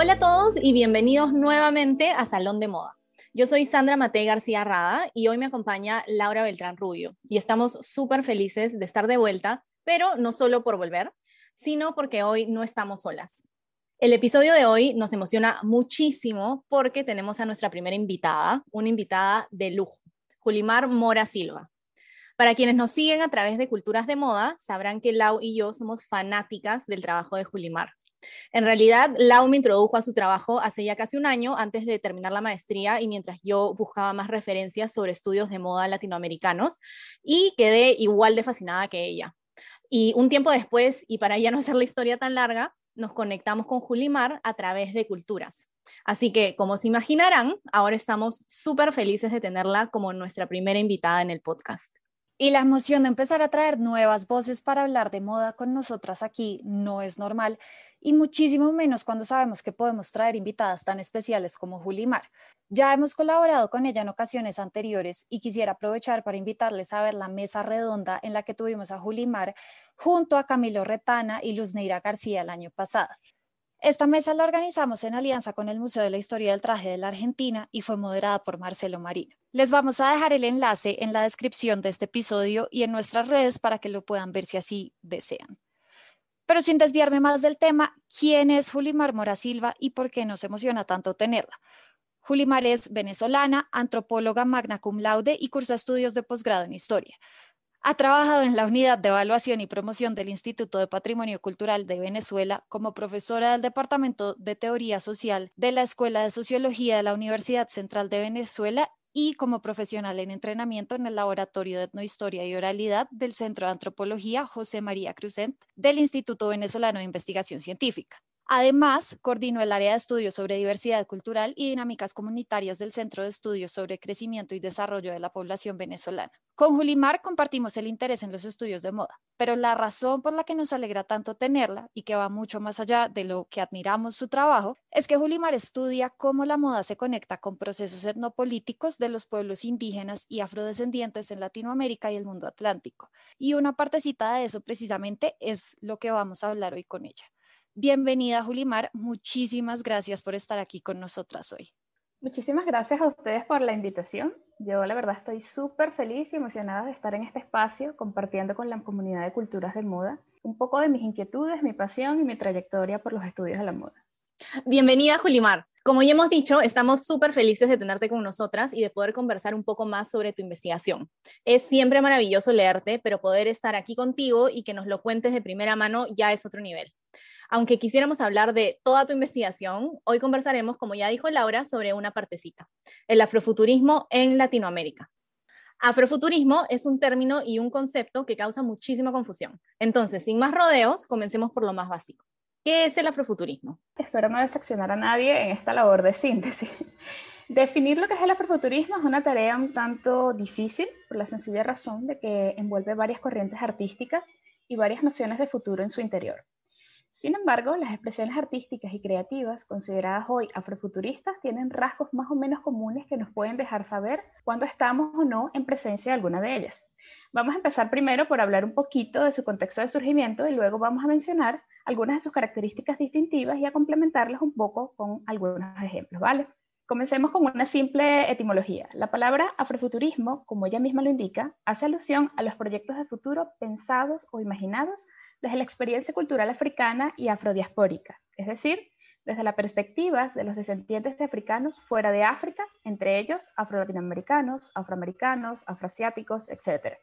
Hola a todos y bienvenidos nuevamente a Salón de Moda. Yo soy Sandra Mate García Rada y hoy me acompaña Laura Beltrán Rubio y estamos súper felices de estar de vuelta, pero no solo por volver, sino porque hoy no estamos solas. El episodio de hoy nos emociona muchísimo porque tenemos a nuestra primera invitada, una invitada de lujo, Julimar Mora Silva. Para quienes nos siguen a través de Culturas de Moda, sabrán que Lau y yo somos fanáticas del trabajo de Julimar. En realidad, Lau me introdujo a su trabajo hace ya casi un año antes de terminar la maestría y mientras yo buscaba más referencias sobre estudios de moda latinoamericanos y quedé igual de fascinada que ella. Y un tiempo después, y para ya no hacer la historia tan larga, nos conectamos con Julimar a través de culturas. Así que, como se imaginarán, ahora estamos súper felices de tenerla como nuestra primera invitada en el podcast. Y la emoción de empezar a traer nuevas voces para hablar de moda con nosotras aquí no es normal y muchísimo menos cuando sabemos que podemos traer invitadas tan especiales como Julimar. Ya hemos colaborado con ella en ocasiones anteriores y quisiera aprovechar para invitarles a ver la mesa redonda en la que tuvimos a Julimar junto a Camilo Retana y Luzneira García el año pasado. Esta mesa la organizamos en alianza con el Museo de la Historia del Traje de la Argentina y fue moderada por Marcelo Marino. Les vamos a dejar el enlace en la descripción de este episodio y en nuestras redes para que lo puedan ver si así desean. Pero sin desviarme más del tema, ¿quién es Julimar Mora Silva y por qué nos emociona tanto tenerla? Julimar es venezolana, antropóloga magna cum laude y cursa estudios de posgrado en historia. Ha trabajado en la Unidad de Evaluación y Promoción del Instituto de Patrimonio Cultural de Venezuela como profesora del Departamento de Teoría Social de la Escuela de Sociología de la Universidad Central de Venezuela y como profesional en entrenamiento en el Laboratorio de Etnohistoria y Oralidad del Centro de Antropología José María Cruzent del Instituto Venezolano de Investigación Científica. Además, coordinó el área de estudios sobre diversidad cultural y dinámicas comunitarias del Centro de Estudios sobre Crecimiento y Desarrollo de la Población Venezolana. Con Julimar compartimos el interés en los estudios de moda, pero la razón por la que nos alegra tanto tenerla y que va mucho más allá de lo que admiramos su trabajo es que Julimar estudia cómo la moda se conecta con procesos etnopolíticos de los pueblos indígenas y afrodescendientes en Latinoamérica y el mundo atlántico. Y una partecita de eso precisamente es lo que vamos a hablar hoy con ella. Bienvenida, Julimar. Muchísimas gracias por estar aquí con nosotras hoy. Muchísimas gracias a ustedes por la invitación. Yo la verdad estoy súper feliz y emocionada de estar en este espacio compartiendo con la comunidad de culturas de moda un poco de mis inquietudes, mi pasión y mi trayectoria por los estudios de la moda. Bienvenida, Julimar. Como ya hemos dicho, estamos súper felices de tenerte con nosotras y de poder conversar un poco más sobre tu investigación. Es siempre maravilloso leerte, pero poder estar aquí contigo y que nos lo cuentes de primera mano ya es otro nivel. Aunque quisiéramos hablar de toda tu investigación, hoy conversaremos, como ya dijo Laura, sobre una partecita, el afrofuturismo en Latinoamérica. Afrofuturismo es un término y un concepto que causa muchísima confusión. Entonces, sin más rodeos, comencemos por lo más básico. ¿Qué es el afrofuturismo? Espero no decepcionar a nadie en esta labor de síntesis. Definir lo que es el afrofuturismo es una tarea un tanto difícil por la sencilla razón de que envuelve varias corrientes artísticas y varias nociones de futuro en su interior. Sin embargo, las expresiones artísticas y creativas consideradas hoy afrofuturistas tienen rasgos más o menos comunes que nos pueden dejar saber cuándo estamos o no en presencia de alguna de ellas. Vamos a empezar primero por hablar un poquito de su contexto de surgimiento y luego vamos a mencionar algunas de sus características distintivas y a complementarlas un poco con algunos ejemplos, ¿vale? Comencemos con una simple etimología. La palabra afrofuturismo, como ella misma lo indica, hace alusión a los proyectos de futuro pensados o imaginados desde la experiencia cultural africana y afrodiaspórica, es decir, desde las perspectivas de los descendientes de africanos fuera de África, entre ellos afro-latinoamericanos, afroamericanos, afroasiáticos, etc.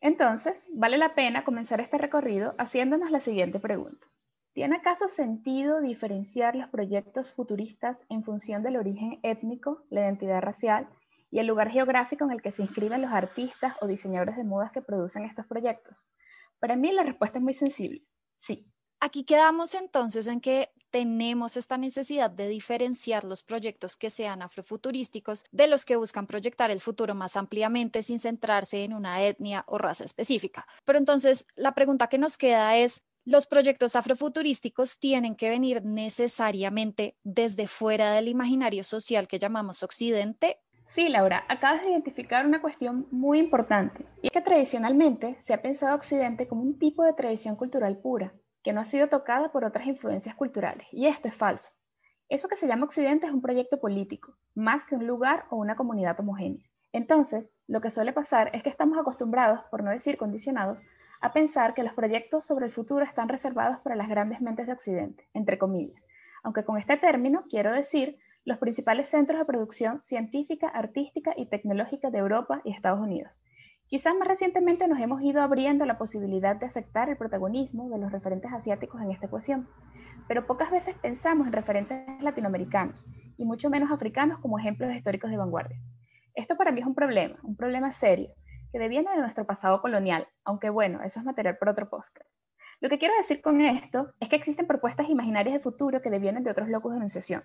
Entonces, vale la pena comenzar este recorrido haciéndonos la siguiente pregunta. ¿Tiene acaso sentido diferenciar los proyectos futuristas en función del origen étnico, la identidad racial y el lugar geográfico en el que se inscriben los artistas o diseñadores de modas que producen estos proyectos? Para mí la respuesta es muy sensible, sí. Aquí quedamos entonces en que tenemos esta necesidad de diferenciar los proyectos que sean afrofuturísticos de los que buscan proyectar el futuro más ampliamente sin centrarse en una etnia o raza específica. Pero entonces la pregunta que nos queda es, ¿los proyectos afrofuturísticos tienen que venir necesariamente desde fuera del imaginario social que llamamos Occidente Sí, Laura, acabas de identificar una cuestión muy importante, y es que tradicionalmente se ha pensado Occidente como un tipo de tradición cultural pura, que no ha sido tocada por otras influencias culturales, y esto es falso. Eso que se llama Occidente es un proyecto político, más que un lugar o una comunidad homogénea. Entonces, lo que suele pasar es que estamos acostumbrados, por no decir condicionados, a pensar que los proyectos sobre el futuro están reservados para las grandes mentes de Occidente, entre comillas, aunque con este término quiero decir los principales centros de producción científica, artística y tecnológica de Europa y Estados Unidos. Quizás más recientemente nos hemos ido abriendo la posibilidad de aceptar el protagonismo de los referentes asiáticos en esta ecuación, pero pocas veces pensamos en referentes latinoamericanos y mucho menos africanos como ejemplos históricos de vanguardia. Esto para mí es un problema, un problema serio, que deviene de nuestro pasado colonial, aunque bueno, eso es material para otro podcast. Lo que quiero decir con esto es que existen propuestas imaginarias de futuro que devienen de otros locos de enunciación,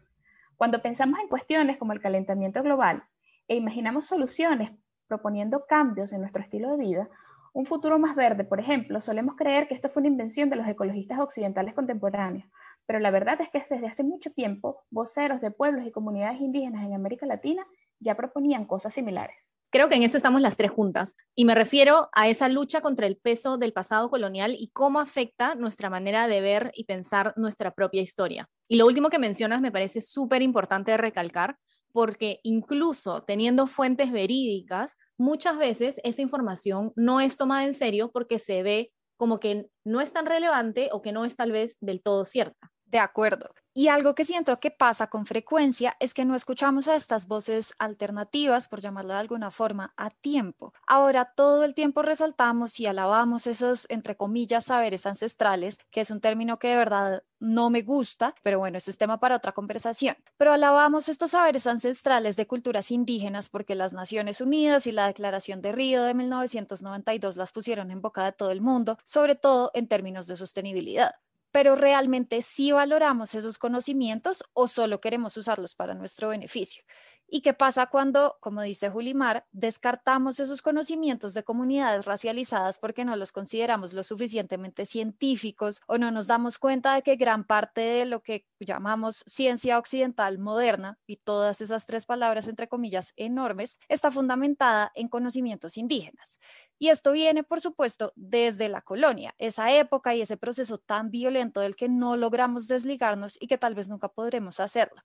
cuando pensamos en cuestiones como el calentamiento global e imaginamos soluciones proponiendo cambios en nuestro estilo de vida, un futuro más verde, por ejemplo, solemos creer que esto fue una invención de los ecologistas occidentales contemporáneos, pero la verdad es que desde hace mucho tiempo voceros de pueblos y comunidades indígenas en América Latina ya proponían cosas similares. Creo que en eso estamos las tres juntas. Y me refiero a esa lucha contra el peso del pasado colonial y cómo afecta nuestra manera de ver y pensar nuestra propia historia. Y lo último que mencionas me parece súper importante recalcar, porque incluso teniendo fuentes verídicas, muchas veces esa información no es tomada en serio porque se ve como que no es tan relevante o que no es tal vez del todo cierta. De acuerdo. Y algo que siento que pasa con frecuencia es que no escuchamos a estas voces alternativas, por llamarlo de alguna forma, a tiempo. Ahora todo el tiempo resaltamos y alabamos esos, entre comillas, saberes ancestrales, que es un término que de verdad no me gusta, pero bueno, ese es tema para otra conversación. Pero alabamos estos saberes ancestrales de culturas indígenas porque las Naciones Unidas y la Declaración de Río de 1992 las pusieron en boca de todo el mundo, sobre todo en términos de sostenibilidad pero realmente sí valoramos esos conocimientos o solo queremos usarlos para nuestro beneficio. ¿Y qué pasa cuando, como dice Julimar, descartamos esos conocimientos de comunidades racializadas porque no los consideramos lo suficientemente científicos o no nos damos cuenta de que gran parte de lo que llamamos ciencia occidental moderna, y todas esas tres palabras entre comillas enormes, está fundamentada en conocimientos indígenas? Y esto viene, por supuesto, desde la colonia, esa época y ese proceso tan violento del que no logramos desligarnos y que tal vez nunca podremos hacerlo.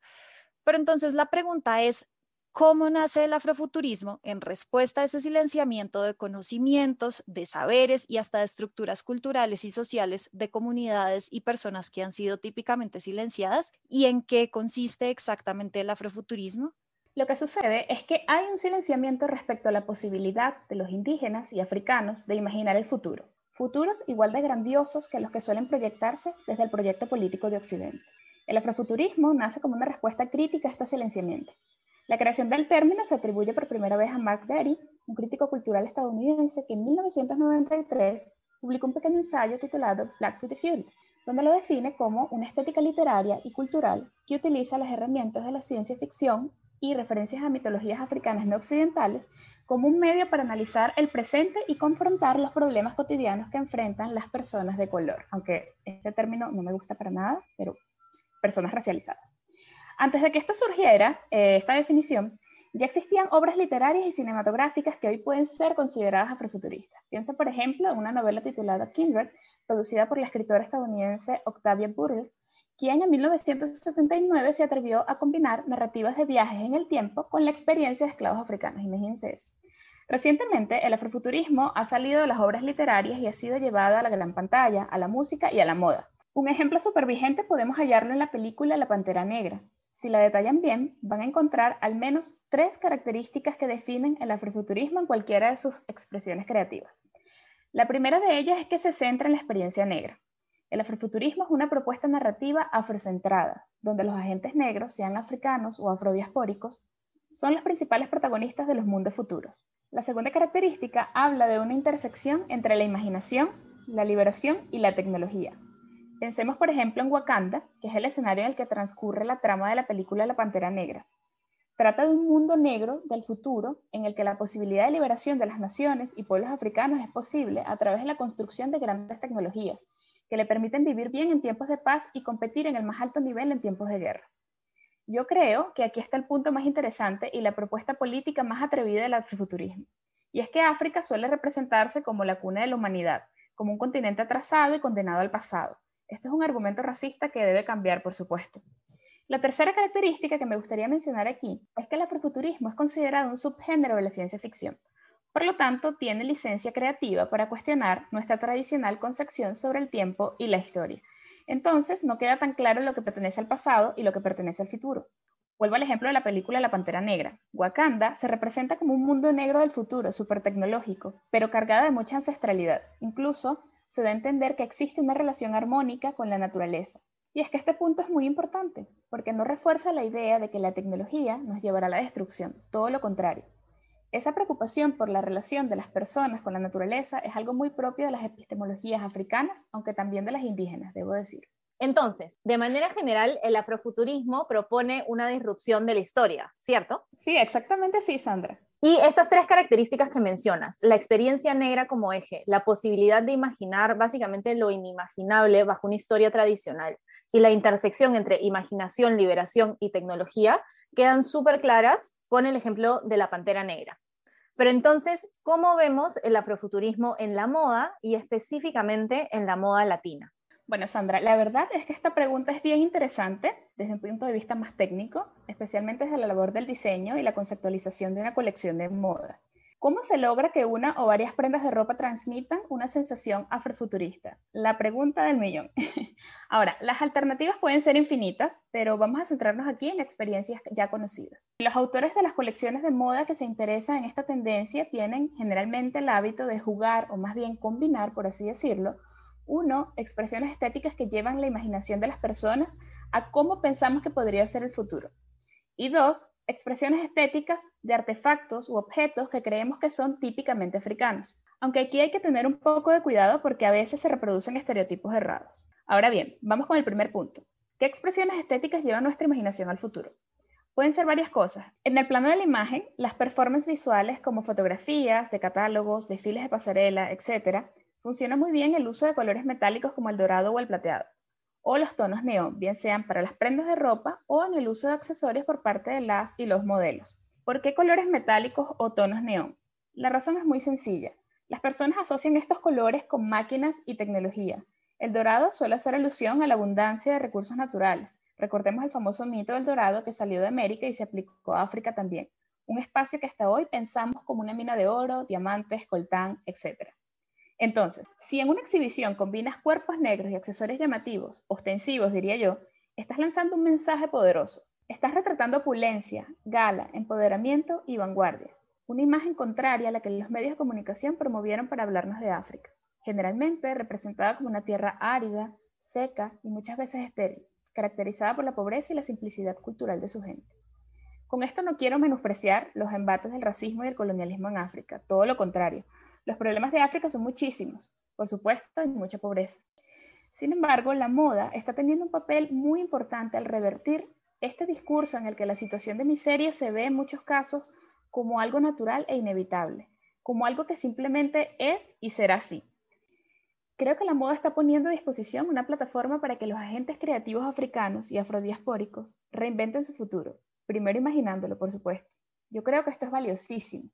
Pero entonces la pregunta es, ¿cómo nace el afrofuturismo en respuesta a ese silenciamiento de conocimientos, de saberes y hasta de estructuras culturales y sociales de comunidades y personas que han sido típicamente silenciadas? ¿Y en qué consiste exactamente el afrofuturismo? Lo que sucede es que hay un silenciamiento respecto a la posibilidad de los indígenas y africanos de imaginar el futuro, futuros igual de grandiosos que los que suelen proyectarse desde el proyecto político de Occidente. El afrofuturismo nace como una respuesta crítica a este silenciamiento. La creación del término se atribuye por primera vez a Mark Derry, un crítico cultural estadounidense que en 1993 publicó un pequeño ensayo titulado Black to the Future, donde lo define como una estética literaria y cultural que utiliza las herramientas de la ciencia ficción y referencias a mitologías africanas no occidentales como un medio para analizar el presente y confrontar los problemas cotidianos que enfrentan las personas de color, aunque este término no me gusta para nada, pero personas racializadas. Antes de que esto surgiera, eh, esta definición, ya existían obras literarias y cinematográficas que hoy pueden ser consideradas afrofuturistas. Pienso, por ejemplo, en una novela titulada Kindred, producida por la escritora estadounidense Octavia Butler, quien en 1979 se atrevió a combinar narrativas de viajes en el tiempo con la experiencia de esclavos africanos. Imagínense eso. Recientemente, el afrofuturismo ha salido de las obras literarias y ha sido llevado a la gran pantalla, a la música y a la moda. Un ejemplo súper vigente podemos hallarlo en la película La Pantera Negra. Si la detallan bien, van a encontrar al menos tres características que definen el afrofuturismo en cualquiera de sus expresiones creativas. La primera de ellas es que se centra en la experiencia negra. El afrofuturismo es una propuesta narrativa afrocentrada, donde los agentes negros, sean africanos o afrodiaspóricos, son los principales protagonistas de los mundos futuros. La segunda característica habla de una intersección entre la imaginación, la liberación y la tecnología. Pensemos, por ejemplo, en Wakanda, que es el escenario en el que transcurre la trama de la película La Pantera Negra. Trata de un mundo negro del futuro en el que la posibilidad de liberación de las naciones y pueblos africanos es posible a través de la construcción de grandes tecnologías que le permiten vivir bien en tiempos de paz y competir en el más alto nivel en tiempos de guerra. Yo creo que aquí está el punto más interesante y la propuesta política más atrevida del afrofuturismo. Y es que África suele representarse como la cuna de la humanidad, como un continente atrasado y condenado al pasado. Esto es un argumento racista que debe cambiar, por supuesto. La tercera característica que me gustaría mencionar aquí es que el afrofuturismo es considerado un subgénero de la ciencia ficción. Por lo tanto, tiene licencia creativa para cuestionar nuestra tradicional concepción sobre el tiempo y la historia. Entonces, no queda tan claro lo que pertenece al pasado y lo que pertenece al futuro. Vuelvo al ejemplo de la película La Pantera Negra. Wakanda se representa como un mundo negro del futuro, súper tecnológico, pero cargada de mucha ancestralidad. Incluso se da a entender que existe una relación armónica con la naturaleza. Y es que este punto es muy importante, porque no refuerza la idea de que la tecnología nos llevará a la destrucción, todo lo contrario. Esa preocupación por la relación de las personas con la naturaleza es algo muy propio de las epistemologías africanas, aunque también de las indígenas, debo decir. Entonces, de manera general, el afrofuturismo propone una disrupción de la historia, ¿cierto? Sí, exactamente sí, Sandra. Y esas tres características que mencionas, la experiencia negra como eje, la posibilidad de imaginar básicamente lo inimaginable bajo una historia tradicional y la intersección entre imaginación, liberación y tecnología, quedan súper claras con el ejemplo de la pantera negra. Pero entonces, ¿cómo vemos el afrofuturismo en la moda y específicamente en la moda latina? Bueno, Sandra, la verdad es que esta pregunta es bien interesante desde un punto de vista más técnico, especialmente desde la labor del diseño y la conceptualización de una colección de moda. ¿Cómo se logra que una o varias prendas de ropa transmitan una sensación afrofuturista? La pregunta del millón. Ahora, las alternativas pueden ser infinitas, pero vamos a centrarnos aquí en experiencias ya conocidas. Los autores de las colecciones de moda que se interesan en esta tendencia tienen generalmente el hábito de jugar, o más bien combinar, por así decirlo, uno, expresiones estéticas que llevan la imaginación de las personas a cómo pensamos que podría ser el futuro. Y dos, expresiones estéticas de artefactos u objetos que creemos que son típicamente africanos. Aunque aquí hay que tener un poco de cuidado porque a veces se reproducen estereotipos errados. Ahora bien, vamos con el primer punto. ¿Qué expresiones estéticas llevan nuestra imaginación al futuro? Pueden ser varias cosas. En el plano de la imagen, las performances visuales como fotografías, de catálogos, desfiles de pasarela, etc., funciona muy bien el uso de colores metálicos como el dorado o el plateado o los tonos neón, bien sean para las prendas de ropa o en el uso de accesorios por parte de las y los modelos. ¿Por qué colores metálicos o tonos neón? La razón es muy sencilla. Las personas asocian estos colores con máquinas y tecnología. El dorado suele hacer alusión a la abundancia de recursos naturales. Recordemos el famoso mito del dorado que salió de América y se aplicó a África también. Un espacio que hasta hoy pensamos como una mina de oro, diamantes, coltán, etc. Entonces, si en una exhibición combinas cuerpos negros y accesorios llamativos, ostensivos diría yo, estás lanzando un mensaje poderoso. Estás retratando opulencia, gala, empoderamiento y vanguardia. Una imagen contraria a la que los medios de comunicación promovieron para hablarnos de África, generalmente representada como una tierra árida, seca y muchas veces estéril, caracterizada por la pobreza y la simplicidad cultural de su gente. Con esto no quiero menospreciar los embates del racismo y el colonialismo en África, todo lo contrario. Los problemas de África son muchísimos, por supuesto, hay mucha pobreza. Sin embargo, la moda está teniendo un papel muy importante al revertir este discurso en el que la situación de miseria se ve en muchos casos como algo natural e inevitable, como algo que simplemente es y será así. Creo que la moda está poniendo a disposición una plataforma para que los agentes creativos africanos y afrodiaspóricos reinventen su futuro, primero imaginándolo, por supuesto. Yo creo que esto es valiosísimo.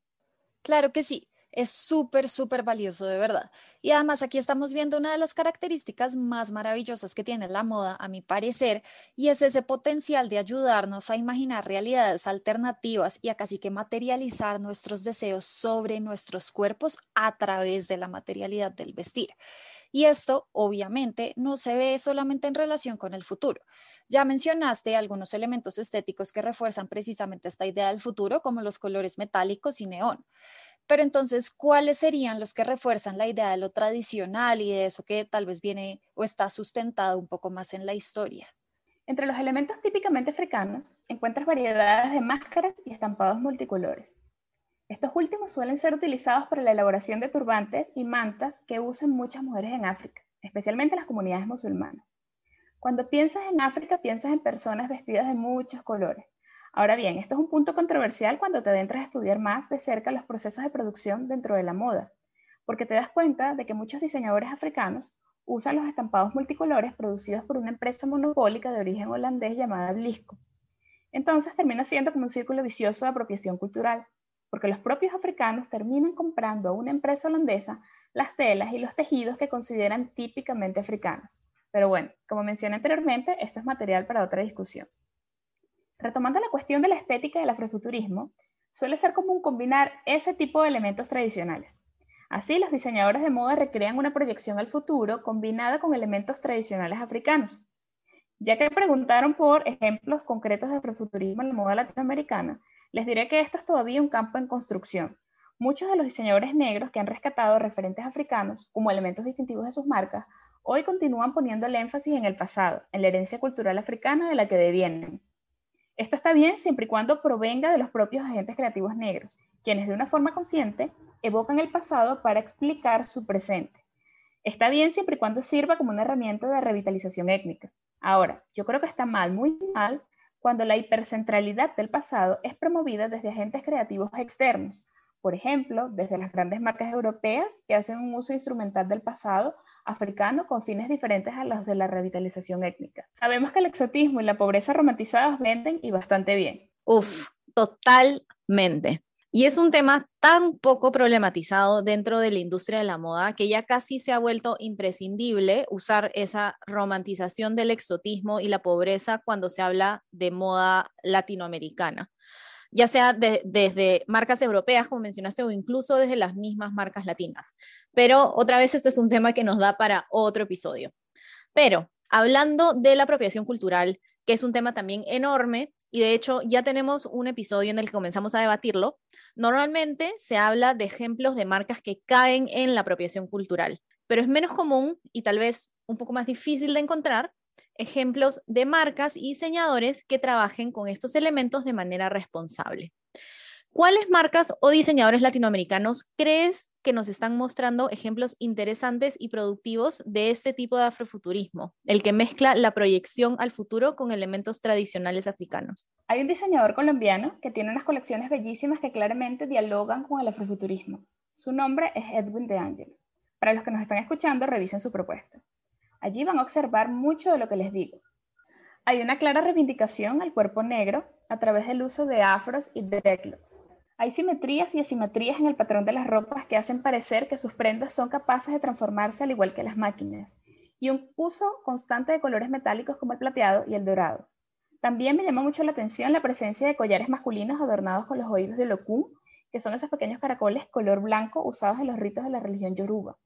Claro que sí es súper, súper valioso de verdad. Y además aquí estamos viendo una de las características más maravillosas que tiene la moda, a mi parecer, y es ese potencial de ayudarnos a imaginar realidades alternativas y a casi que materializar nuestros deseos sobre nuestros cuerpos a través de la materialidad del vestir. Y esto obviamente no se ve solamente en relación con el futuro. Ya mencionaste algunos elementos estéticos que refuerzan precisamente esta idea del futuro, como los colores metálicos y neón. Pero entonces, ¿cuáles serían los que refuerzan la idea de lo tradicional y de eso que tal vez viene o está sustentado un poco más en la historia? Entre los elementos típicamente africanos encuentras variedades de máscaras y estampados multicolores. Estos últimos suelen ser utilizados para la elaboración de turbantes y mantas que usan muchas mujeres en África, especialmente las comunidades musulmanas. Cuando piensas en África, piensas en personas vestidas de muchos colores. Ahora bien, esto es un punto controversial cuando te adentras a estudiar más de cerca los procesos de producción dentro de la moda, porque te das cuenta de que muchos diseñadores africanos usan los estampados multicolores producidos por una empresa monopólica de origen holandés llamada Blisco. Entonces termina siendo como un círculo vicioso de apropiación cultural, porque los propios africanos terminan comprando a una empresa holandesa las telas y los tejidos que consideran típicamente africanos. Pero bueno, como mencioné anteriormente, esto es material para otra discusión. Retomando la cuestión de la estética del afrofuturismo, suele ser común combinar ese tipo de elementos tradicionales. Así, los diseñadores de moda recrean una proyección al futuro combinada con elementos tradicionales africanos. Ya que preguntaron por ejemplos concretos de afrofuturismo en la moda latinoamericana, les diré que esto es todavía un campo en construcción. Muchos de los diseñadores negros que han rescatado referentes africanos como elementos distintivos de sus marcas, hoy continúan poniendo el énfasis en el pasado, en la herencia cultural africana de la que devienen. Esto está bien siempre y cuando provenga de los propios agentes creativos negros, quienes de una forma consciente evocan el pasado para explicar su presente. Está bien siempre y cuando sirva como una herramienta de revitalización étnica. Ahora, yo creo que está mal, muy mal, cuando la hipercentralidad del pasado es promovida desde agentes creativos externos, por ejemplo, desde las grandes marcas europeas que hacen un uso instrumental del pasado africano con fines diferentes a los de la revitalización étnica. Sabemos que el exotismo y la pobreza romantizadas venden y bastante bien. Uf, totalmente. Y es un tema tan poco problematizado dentro de la industria de la moda que ya casi se ha vuelto imprescindible usar esa romantización del exotismo y la pobreza cuando se habla de moda latinoamericana, ya sea desde marcas europeas, como mencionaste, o incluso desde las mismas marcas latinas. Pero otra vez esto es un tema que nos da para otro episodio. Pero hablando de la apropiación cultural, que es un tema también enorme, y de hecho ya tenemos un episodio en el que comenzamos a debatirlo, normalmente se habla de ejemplos de marcas que caen en la apropiación cultural, pero es menos común y tal vez un poco más difícil de encontrar ejemplos de marcas y diseñadores que trabajen con estos elementos de manera responsable. ¿Cuáles marcas o diseñadores latinoamericanos crees que nos están mostrando ejemplos interesantes y productivos de este tipo de afrofuturismo, el que mezcla la proyección al futuro con elementos tradicionales africanos? Hay un diseñador colombiano que tiene unas colecciones bellísimas que claramente dialogan con el afrofuturismo. Su nombre es Edwin de Angel. Para los que nos están escuchando, revisen su propuesta. Allí van a observar mucho de lo que les digo. Hay una clara reivindicación al cuerpo negro a través del uso de afros y dreadlocks. Hay simetrías y asimetrías en el patrón de las ropas que hacen parecer que sus prendas son capaces de transformarse al igual que las máquinas, y un uso constante de colores metálicos como el plateado y el dorado. También me llama mucho la atención la presencia de collares masculinos adornados con los oídos de locum, que son esos pequeños caracoles color blanco usados en los ritos de la religión yoruba.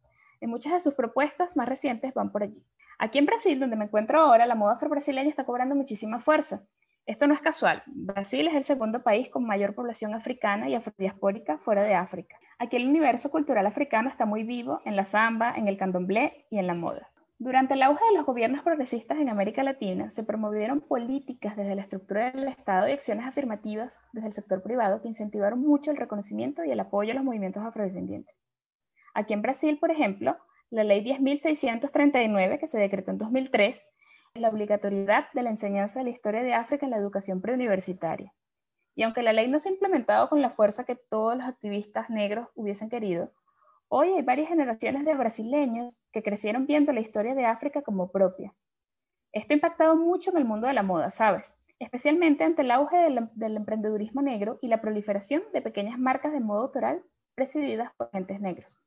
Y muchas de sus propuestas más recientes van por allí. Aquí en Brasil, donde me encuentro ahora, la moda afro-brasileña está cobrando muchísima fuerza. Esto no es casual. Brasil es el segundo país con mayor población africana y afrodiaspórica fuera de África. Aquí el universo cultural africano está muy vivo en la samba, en el candomblé y en la moda. Durante el auge de los gobiernos progresistas en América Latina, se promovieron políticas desde la estructura del Estado y acciones afirmativas desde el sector privado que incentivaron mucho el reconocimiento y el apoyo a los movimientos afrodescendientes. Aquí en Brasil, por ejemplo, la ley 10.639, que se decretó en 2003, la obligatoriedad de la enseñanza de la historia de África en la educación preuniversitaria. Y aunque la ley no se ha implementado con la fuerza que todos los activistas negros hubiesen querido, hoy hay varias generaciones de brasileños que crecieron viendo la historia de África como propia. Esto ha impactado mucho en el mundo de la moda, ¿sabes? Especialmente ante el auge del, del emprendedurismo negro y la proliferación de pequeñas marcas de moda autoral presididas por agentes negros.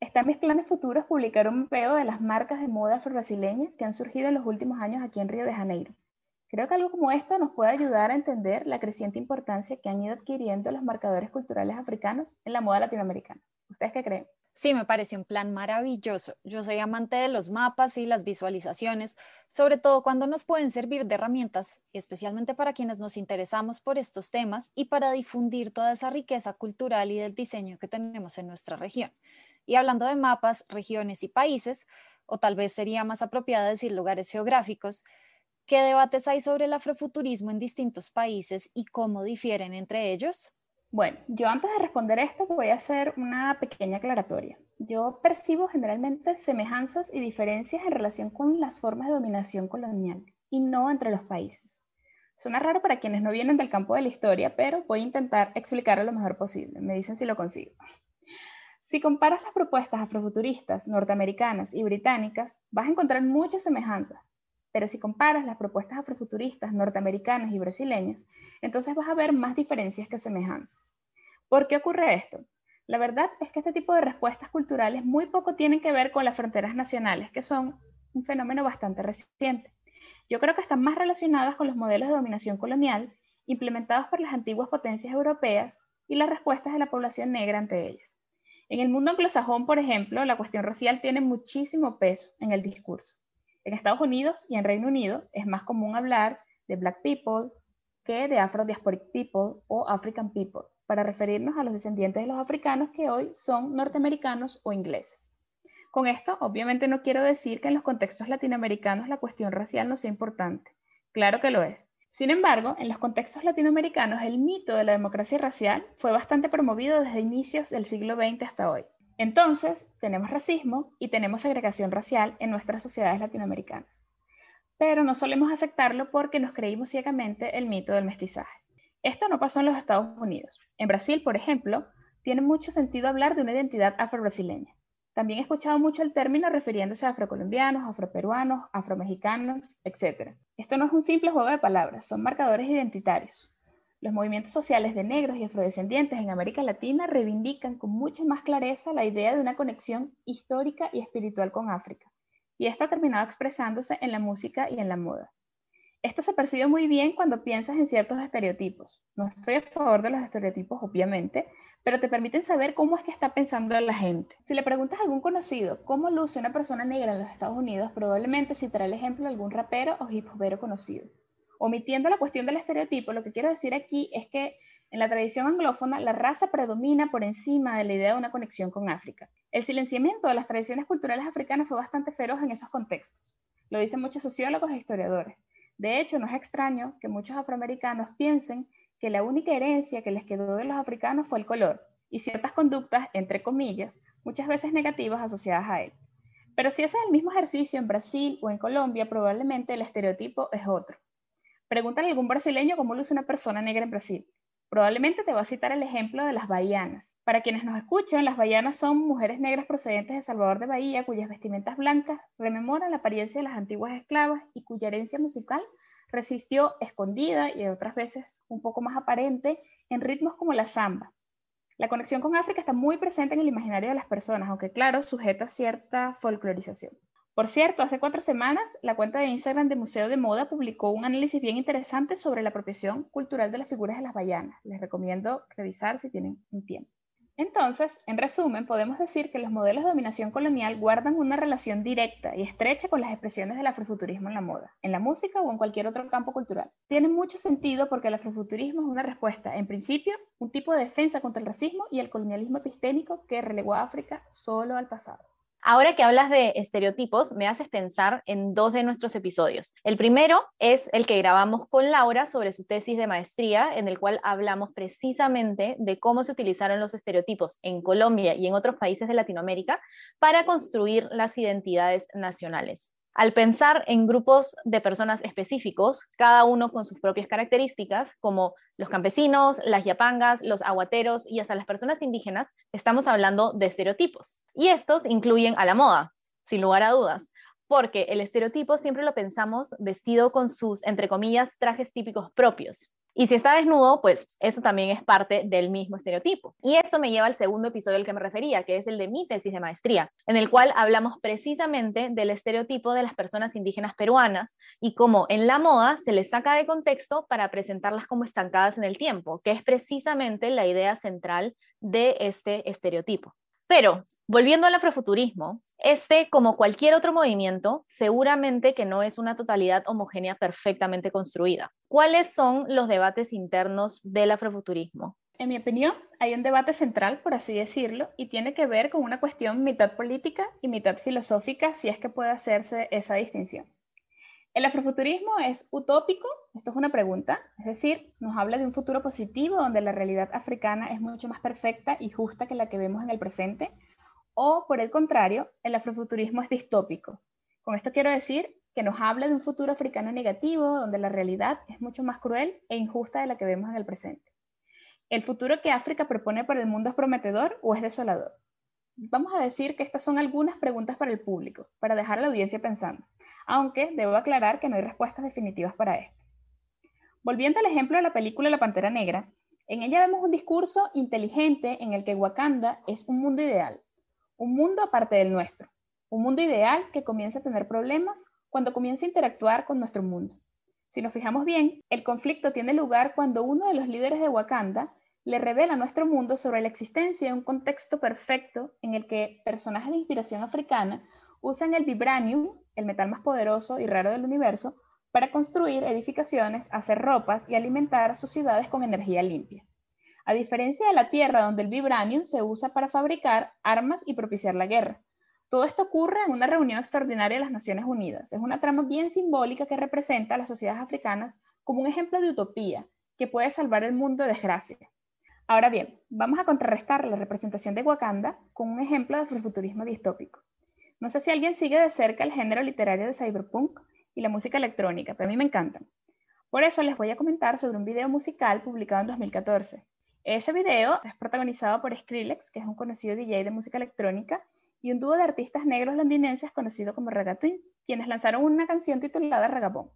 Está en mis planes futuros publicar un peo de las marcas de moda afro-brasileña que han surgido en los últimos años aquí en Río de Janeiro. Creo que algo como esto nos puede ayudar a entender la creciente importancia que han ido adquiriendo los marcadores culturales africanos en la moda latinoamericana. ¿Ustedes qué creen? Sí, me parece un plan maravilloso. Yo soy amante de los mapas y las visualizaciones, sobre todo cuando nos pueden servir de herramientas, especialmente para quienes nos interesamos por estos temas y para difundir toda esa riqueza cultural y del diseño que tenemos en nuestra región. Y hablando de mapas, regiones y países, o tal vez sería más apropiado decir lugares geográficos, ¿qué debates hay sobre el afrofuturismo en distintos países y cómo difieren entre ellos? Bueno, yo antes de responder esto voy a hacer una pequeña aclaratoria. yo percibo generalmente semejanzas y diferencias en relación con las formas de dominación colonial y no entre los países. Suena raro para quienes no vienen del campo de la historia, pero voy a intentar explicarlo lo mejor posible. Me dicen si lo consigo. Si comparas las propuestas afrofuturistas norteamericanas y británicas, vas a encontrar muchas semejanzas. Pero si comparas las propuestas afrofuturistas norteamericanas y brasileñas, entonces vas a ver más diferencias que semejanzas. ¿Por qué ocurre esto? La verdad es que este tipo de respuestas culturales muy poco tienen que ver con las fronteras nacionales, que son un fenómeno bastante reciente. Yo creo que están más relacionadas con los modelos de dominación colonial implementados por las antiguas potencias europeas y las respuestas de la población negra ante ellas. En el mundo anglosajón, por ejemplo, la cuestión racial tiene muchísimo peso en el discurso. En Estados Unidos y en Reino Unido es más común hablar de Black people que de Afro-Diasporic people o African people para referirnos a los descendientes de los africanos que hoy son norteamericanos o ingleses. Con esto, obviamente no quiero decir que en los contextos latinoamericanos la cuestión racial no sea importante. Claro que lo es. Sin embargo, en los contextos latinoamericanos el mito de la democracia racial fue bastante promovido desde inicios del siglo XX hasta hoy. Entonces, tenemos racismo y tenemos segregación racial en nuestras sociedades latinoamericanas. Pero no solemos aceptarlo porque nos creímos ciegamente el mito del mestizaje. Esto no pasó en los Estados Unidos. En Brasil, por ejemplo, tiene mucho sentido hablar de una identidad afro-brasileña. También he escuchado mucho el término refiriéndose a afrocolombianos, afroperuanos, afromexicanos, etc. Esto no es un simple juego de palabras, son marcadores identitarios. Los movimientos sociales de negros y afrodescendientes en América Latina reivindican con mucha más clareza la idea de una conexión histórica y espiritual con África, y esto ha terminado expresándose en la música y en la moda. Esto se percibe muy bien cuando piensas en ciertos estereotipos. No estoy a favor de los estereotipos, obviamente, pero te permiten saber cómo es que está pensando la gente. Si le preguntas a algún conocido cómo luce una persona negra en los Estados Unidos, probablemente citará el ejemplo de algún rapero o hip hopero conocido. Omitiendo la cuestión del estereotipo, lo que quiero decir aquí es que en la tradición anglófona la raza predomina por encima de la idea de una conexión con África. El silenciamiento de las tradiciones culturales africanas fue bastante feroz en esos contextos. Lo dicen muchos sociólogos e historiadores. De hecho, no es extraño que muchos afroamericanos piensen que la única herencia que les quedó de los africanos fue el color y ciertas conductas, entre comillas, muchas veces negativas asociadas a él. Pero si haces el mismo ejercicio en Brasil o en Colombia, probablemente el estereotipo es otro. Pregúntale a algún brasileño cómo luce una persona negra en Brasil. Probablemente te va a citar el ejemplo de las baianas. Para quienes nos escuchan, las baianas son mujeres negras procedentes de Salvador de Bahía cuyas vestimentas blancas rememoran la apariencia de las antiguas esclavas y cuya herencia musical resistió escondida y otras veces un poco más aparente en ritmos como la samba. La conexión con África está muy presente en el imaginario de las personas, aunque claro, sujeta a cierta folclorización. Por cierto, hace cuatro semanas, la cuenta de Instagram de Museo de Moda publicó un análisis bien interesante sobre la apropiación cultural de las figuras de las bayanas. Les recomiendo revisar si tienen un tiempo. Entonces, en resumen, podemos decir que los modelos de dominación colonial guardan una relación directa y estrecha con las expresiones del afrofuturismo en la moda, en la música o en cualquier otro campo cultural. Tiene mucho sentido porque el afrofuturismo es una respuesta, en principio, un tipo de defensa contra el racismo y el colonialismo epistémico que relegó a África solo al pasado. Ahora que hablas de estereotipos, me haces pensar en dos de nuestros episodios. El primero es el que grabamos con Laura sobre su tesis de maestría, en el cual hablamos precisamente de cómo se utilizaron los estereotipos en Colombia y en otros países de Latinoamérica para construir las identidades nacionales. Al pensar en grupos de personas específicos, cada uno con sus propias características, como los campesinos, las yapangas, los aguateros y hasta las personas indígenas, estamos hablando de estereotipos. Y estos incluyen a la moda, sin lugar a dudas, porque el estereotipo siempre lo pensamos vestido con sus, entre comillas, trajes típicos propios. Y si está desnudo, pues eso también es parte del mismo estereotipo. Y esto me lleva al segundo episodio al que me refería, que es el de mi tesis de maestría, en el cual hablamos precisamente del estereotipo de las personas indígenas peruanas y cómo en la moda se les saca de contexto para presentarlas como estancadas en el tiempo, que es precisamente la idea central de este estereotipo. Pero, volviendo al afrofuturismo, este, como cualquier otro movimiento, seguramente que no es una totalidad homogénea perfectamente construida. ¿Cuáles son los debates internos del afrofuturismo? En mi opinión, hay un debate central, por así decirlo, y tiene que ver con una cuestión mitad política y mitad filosófica, si es que puede hacerse esa distinción. ¿El afrofuturismo es utópico? Esto es una pregunta. Es decir, nos habla de un futuro positivo donde la realidad africana es mucho más perfecta y justa que la que vemos en el presente. O, por el contrario, el afrofuturismo es distópico. Con esto quiero decir que nos habla de un futuro africano negativo, donde la realidad es mucho más cruel e injusta de la que vemos en el presente. ¿El futuro que África propone para el mundo es prometedor o es desolador? Vamos a decir que estas son algunas preguntas para el público, para dejar a la audiencia pensando, aunque debo aclarar que no hay respuestas definitivas para esto. Volviendo al ejemplo de la película La Pantera Negra, en ella vemos un discurso inteligente en el que Wakanda es un mundo ideal, un mundo aparte del nuestro, un mundo ideal que comienza a tener problemas cuando comienza a interactuar con nuestro mundo. Si nos fijamos bien, el conflicto tiene lugar cuando uno de los líderes de Wakanda le revela a nuestro mundo sobre la existencia de un contexto perfecto en el que personajes de inspiración africana usan el vibranium, el metal más poderoso y raro del universo, para construir edificaciones, hacer ropas y alimentar sus ciudades con energía limpia. A diferencia de la Tierra, donde el vibranium se usa para fabricar armas y propiciar la guerra. Todo esto ocurre en una reunión extraordinaria de las Naciones Unidas. Es una trama bien simbólica que representa a las sociedades africanas como un ejemplo de utopía que puede salvar el mundo de desgracia. Ahora bien, vamos a contrarrestar la representación de Wakanda con un ejemplo de afrofuturismo distópico. No sé si alguien sigue de cerca el género literario de cyberpunk y la música electrónica, pero a mí me encantan. Por eso les voy a comentar sobre un video musical publicado en 2014. Ese video es protagonizado por Skrillex, que es un conocido DJ de música electrónica, y un dúo de artistas negros londinenses conocido como Raga Twins, quienes lanzaron una canción titulada Ragabón.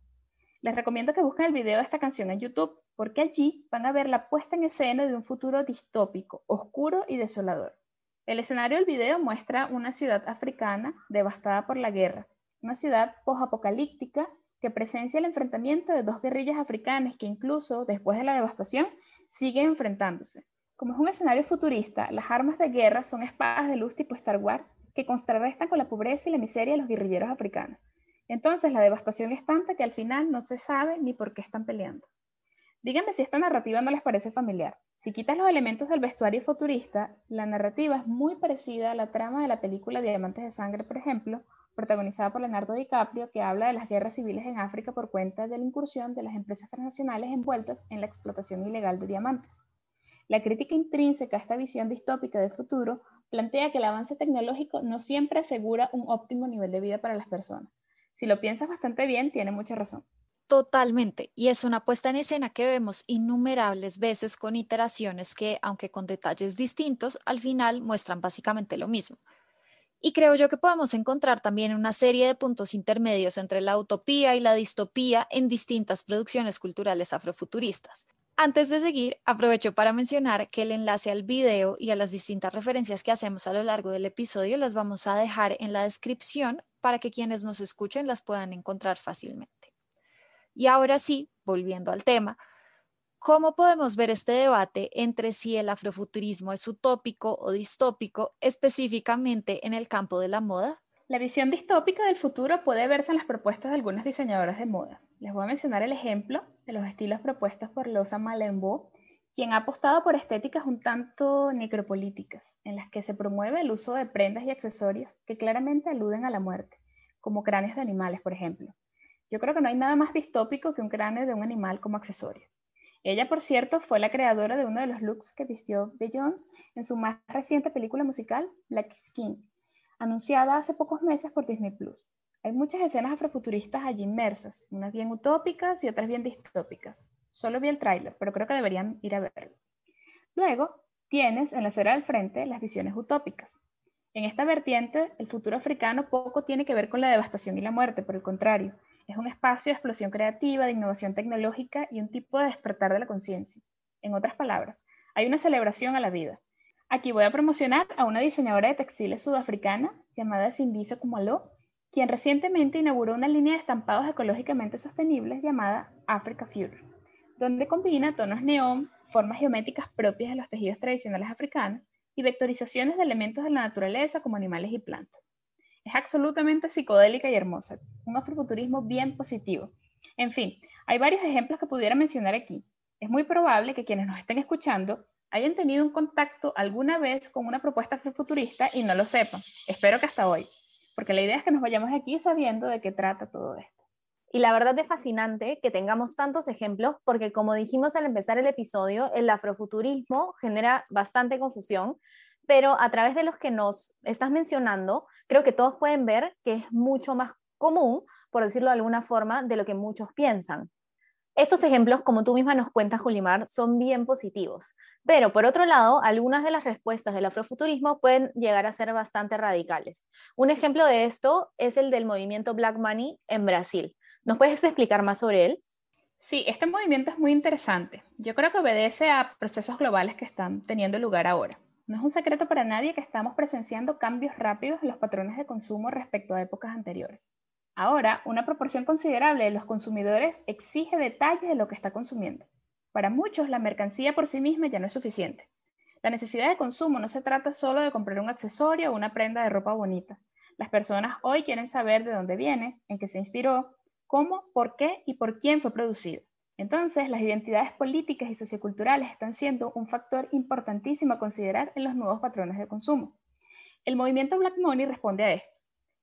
Les recomiendo que busquen el video de esta canción en YouTube, porque allí van a ver la puesta en escena de un futuro distópico, oscuro y desolador. El escenario del video muestra una ciudad africana devastada por la guerra, una ciudad posapocalíptica que presencia el enfrentamiento de dos guerrillas africanas que incluso después de la devastación siguen enfrentándose. Como es un escenario futurista, las armas de guerra son espadas de luz tipo Star Wars que contrarrestan con la pobreza y la miseria de los guerrilleros africanos. Entonces la devastación es tanta que al final no se sabe ni por qué están peleando. Díganme si esta narrativa no les parece familiar. Si quitas los elementos del vestuario futurista, la narrativa es muy parecida a la trama de la película Diamantes de Sangre, por ejemplo, protagonizada por Leonardo DiCaprio, que habla de las guerras civiles en África por cuenta de la incursión de las empresas transnacionales envueltas en la explotación ilegal de diamantes. La crítica intrínseca a esta visión distópica del futuro plantea que el avance tecnológico no siempre asegura un óptimo nivel de vida para las personas. Si lo piensas bastante bien, tiene mucha razón. Totalmente. Y es una puesta en escena que vemos innumerables veces con iteraciones que, aunque con detalles distintos, al final muestran básicamente lo mismo. Y creo yo que podemos encontrar también una serie de puntos intermedios entre la utopía y la distopía en distintas producciones culturales afrofuturistas. Antes de seguir, aprovecho para mencionar que el enlace al video y a las distintas referencias que hacemos a lo largo del episodio las vamos a dejar en la descripción para que quienes nos escuchen las puedan encontrar fácilmente. Y ahora sí, volviendo al tema, ¿cómo podemos ver este debate entre si el afrofuturismo es utópico o distópico específicamente en el campo de la moda? La visión distópica del futuro puede verse en las propuestas de algunas diseñadoras de moda. Les voy a mencionar el ejemplo de los estilos propuestos por Losa Malembo, quien ha apostado por estéticas un tanto necropolíticas, en las que se promueve el uso de prendas y accesorios que claramente aluden a la muerte, como cráneos de animales, por ejemplo. Yo creo que no hay nada más distópico que un cráneo de un animal como accesorio. Ella, por cierto, fue la creadora de uno de los looks que vistió Beyoncé en su más reciente película musical, Black Skin, anunciada hace pocos meses por Disney Plus. Hay muchas escenas afrofuturistas allí inmersas, unas bien utópicas y otras bien distópicas. Solo vi el tráiler, pero creo que deberían ir a verlo. Luego, tienes en la acera del frente las visiones utópicas. En esta vertiente, el futuro africano poco tiene que ver con la devastación y la muerte, por el contrario, es un espacio de explosión creativa, de innovación tecnológica y un tipo de despertar de la conciencia. En otras palabras, hay una celebración a la vida, Aquí voy a promocionar a una diseñadora de textiles sudafricana llamada Sindisa Kumalo, quien recientemente inauguró una línea de estampados ecológicamente sostenibles llamada Africa Future, donde combina tonos neón, formas geométricas propias de los tejidos tradicionales africanos y vectorizaciones de elementos de la naturaleza como animales y plantas. Es absolutamente psicodélica y hermosa, un afrofuturismo bien positivo. En fin, hay varios ejemplos que pudiera mencionar aquí. Es muy probable que quienes nos estén escuchando hayan tenido un contacto alguna vez con una propuesta futurista y no lo sepan. Espero que hasta hoy, porque la idea es que nos vayamos aquí sabiendo de qué trata todo esto. Y la verdad es fascinante que tengamos tantos ejemplos, porque como dijimos al empezar el episodio, el afrofuturismo genera bastante confusión, pero a través de los que nos estás mencionando, creo que todos pueden ver que es mucho más común, por decirlo de alguna forma, de lo que muchos piensan. Estos ejemplos, como tú misma nos cuentas, Julimar, son bien positivos. Pero, por otro lado, algunas de las respuestas del afrofuturismo pueden llegar a ser bastante radicales. Un ejemplo de esto es el del movimiento Black Money en Brasil. ¿Nos puedes explicar más sobre él? Sí, este movimiento es muy interesante. Yo creo que obedece a procesos globales que están teniendo lugar ahora. No es un secreto para nadie que estamos presenciando cambios rápidos en los patrones de consumo respecto a épocas anteriores. Ahora, una proporción considerable de los consumidores exige detalles de lo que está consumiendo. Para muchos, la mercancía por sí misma ya no es suficiente. La necesidad de consumo no se trata solo de comprar un accesorio o una prenda de ropa bonita. Las personas hoy quieren saber de dónde viene, en qué se inspiró, cómo, por qué y por quién fue producido. Entonces, las identidades políticas y socioculturales están siendo un factor importantísimo a considerar en los nuevos patrones de consumo. El movimiento Black Money responde a esto.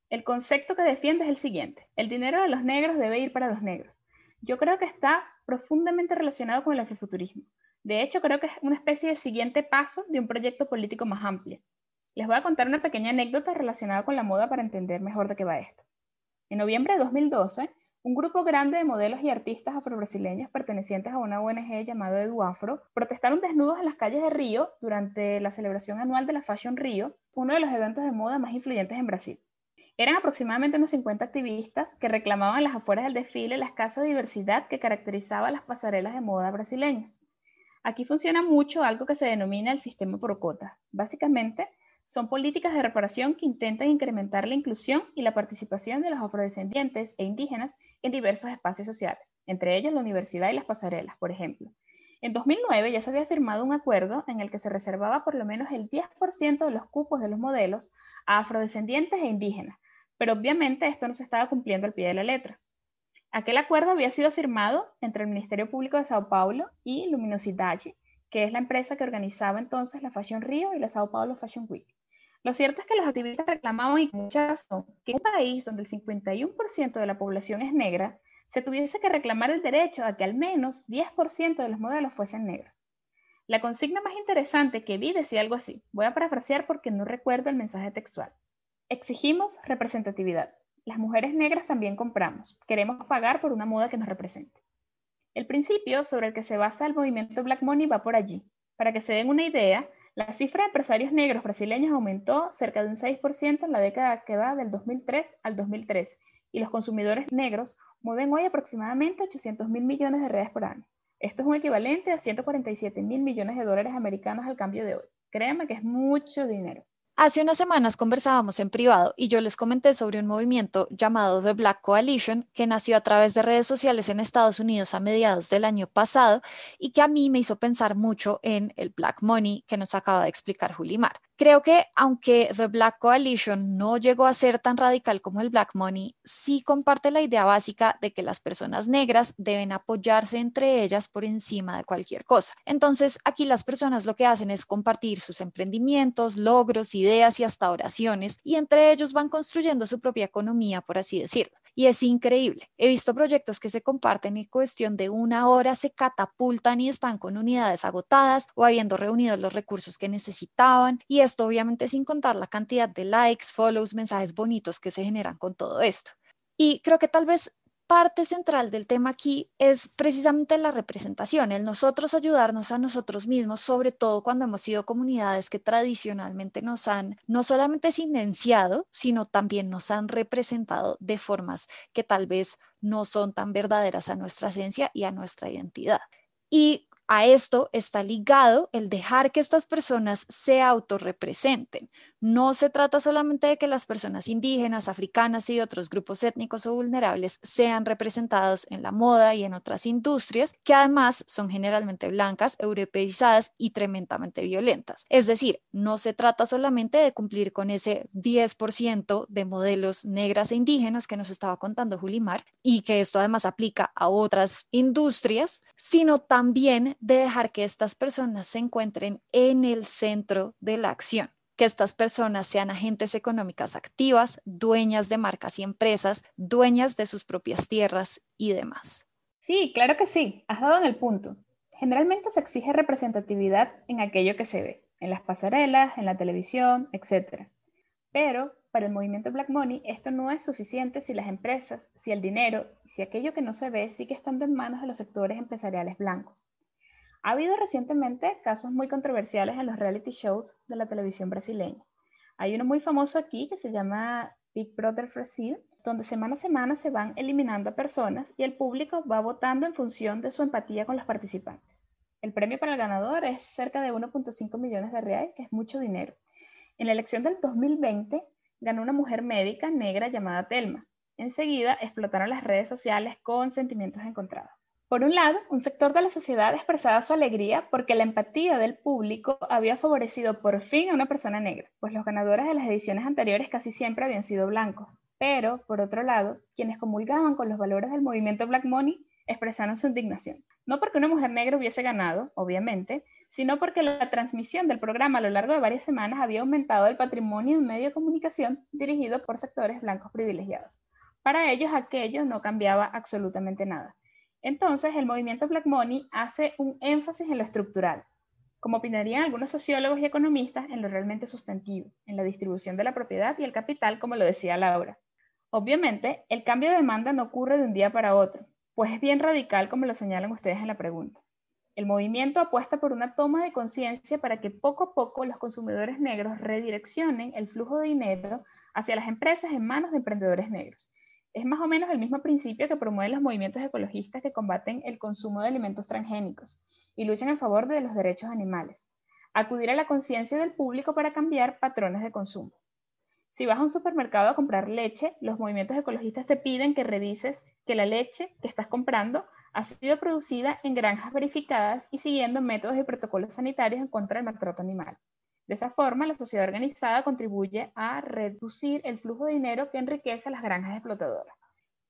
El concepto que defiende es el siguiente. El dinero de los negros debe ir para los negros. Yo creo que está profundamente relacionado con el afrofuturismo. De hecho, creo que es una especie de siguiente paso de un proyecto político más amplio. Les voy a contar una pequeña anécdota relacionada con la moda para entender mejor de qué va esto. En noviembre de 2012, un grupo grande de modelos y artistas afrobrasileños pertenecientes a una ONG llamada EduAfro protestaron desnudos en las calles de Río durante la celebración anual de la Fashion Río, uno de los eventos de moda más influyentes en Brasil. Eran aproximadamente unos 50 activistas que reclamaban las afueras del desfile la escasa diversidad que caracterizaba las pasarelas de moda brasileñas. Aquí funciona mucho algo que se denomina el sistema por cota. Básicamente, son políticas de reparación que intentan incrementar la inclusión y la participación de los afrodescendientes e indígenas en diversos espacios sociales, entre ellos la universidad y las pasarelas, por ejemplo. En 2009 ya se había firmado un acuerdo en el que se reservaba por lo menos el 10% de los cupos de los modelos a afrodescendientes e indígenas, pero obviamente esto no se estaba cumpliendo al pie de la letra. Aquel acuerdo había sido firmado entre el Ministerio Público de Sao Paulo y Luminosidade, que es la empresa que organizaba entonces la Fashion Rio y la Sao Paulo Fashion Week. Lo cierto es que los activistas reclamaban y con mucha que en un país donde el 51% de la población es negra, se tuviese que reclamar el derecho a que al menos 10% de los modelos fuesen negros. La consigna más interesante que vi decía algo así. Voy a parafrasear porque no recuerdo el mensaje textual. Exigimos representatividad. Las mujeres negras también compramos. Queremos pagar por una moda que nos represente. El principio sobre el que se basa el movimiento Black Money va por allí. Para que se den una idea, la cifra de empresarios negros brasileños aumentó cerca de un 6% en la década que va del 2003 al 2013 y los consumidores negros mueven hoy aproximadamente 800 mil millones de reales por año. Esto es un equivalente a 147 mil millones de dólares americanos al cambio de hoy. Créanme que es mucho dinero. Hace unas semanas conversábamos en privado y yo les comenté sobre un movimiento llamado The Black Coalition que nació a través de redes sociales en Estados Unidos a mediados del año pasado y que a mí me hizo pensar mucho en el Black Money que nos acaba de explicar Julimar. Creo que aunque The Black Coalition no llegó a ser tan radical como el Black Money, sí comparte la idea básica de que las personas negras deben apoyarse entre ellas por encima de cualquier cosa. Entonces, aquí las personas lo que hacen es compartir sus emprendimientos, logros, ideas y hasta oraciones, y entre ellos van construyendo su propia economía, por así decirlo y es increíble. He visto proyectos que se comparten y cuestión de una hora se catapultan y están con unidades agotadas o habiendo reunido los recursos que necesitaban y esto obviamente sin contar la cantidad de likes, follows, mensajes bonitos que se generan con todo esto. Y creo que tal vez parte central del tema aquí es precisamente la representación, el nosotros ayudarnos a nosotros mismos, sobre todo cuando hemos sido comunidades que tradicionalmente nos han no solamente silenciado, sino también nos han representado de formas que tal vez no son tan verdaderas a nuestra esencia y a nuestra identidad. Y a esto está ligado el dejar que estas personas se autorrepresenten. No se trata solamente de que las personas indígenas, africanas y otros grupos étnicos o vulnerables sean representados en la moda y en otras industrias, que además son generalmente blancas, europeizadas y tremendamente violentas. Es decir, no se trata solamente de cumplir con ese 10% de modelos negras e indígenas que nos estaba contando Julimar y que esto además aplica a otras industrias, sino también de dejar que estas personas se encuentren en el centro de la acción que estas personas sean agentes económicas activas, dueñas de marcas y empresas, dueñas de sus propias tierras y demás. Sí, claro que sí, has dado en el punto. Generalmente se exige representatividad en aquello que se ve. en las pasarelas, en la televisión, etc. Pero para el movimiento Black Money esto no es suficiente si las empresas, si el dinero, si aquello que no se ve sigue estando en manos de los sectores empresariales blancos. Ha habido recientemente casos muy controversiales en los reality shows de la televisión brasileña. Hay uno muy famoso aquí que se llama Big Brother Brasil, donde semana a semana se van eliminando a personas y el público va votando en función de su empatía con los participantes. El premio para el ganador es cerca de 1.5 millones de reales, que es mucho dinero. En la elección del 2020 ganó una mujer médica negra llamada Telma. Enseguida explotaron las redes sociales con sentimientos encontrados. Por un lado, un sector de la sociedad expresaba su alegría porque la empatía del público había favorecido por fin a una persona negra, pues los ganadores de las ediciones anteriores casi siempre habían sido blancos. Pero, por otro lado, quienes comulgaban con los valores del movimiento Black Money expresaron su indignación. No porque una mujer negra hubiese ganado, obviamente, sino porque la transmisión del programa a lo largo de varias semanas había aumentado el patrimonio en medio de comunicación dirigido por sectores blancos privilegiados. Para ellos aquello no cambiaba absolutamente nada. Entonces, el movimiento Black Money hace un énfasis en lo estructural, como opinarían algunos sociólogos y economistas, en lo realmente sustantivo, en la distribución de la propiedad y el capital, como lo decía Laura. Obviamente, el cambio de demanda no ocurre de un día para otro, pues es bien radical como lo señalan ustedes en la pregunta. El movimiento apuesta por una toma de conciencia para que poco a poco los consumidores negros redireccionen el flujo de dinero hacia las empresas en manos de emprendedores negros. Es más o menos el mismo principio que promueven los movimientos ecologistas que combaten el consumo de alimentos transgénicos y luchan en favor de los derechos animales. Acudir a la conciencia del público para cambiar patrones de consumo. Si vas a un supermercado a comprar leche, los movimientos ecologistas te piden que revises que la leche que estás comprando ha sido producida en granjas verificadas y siguiendo métodos y protocolos sanitarios en contra del maltrato animal. De esa forma, la sociedad organizada contribuye a reducir el flujo de dinero que enriquece a las granjas explotadoras.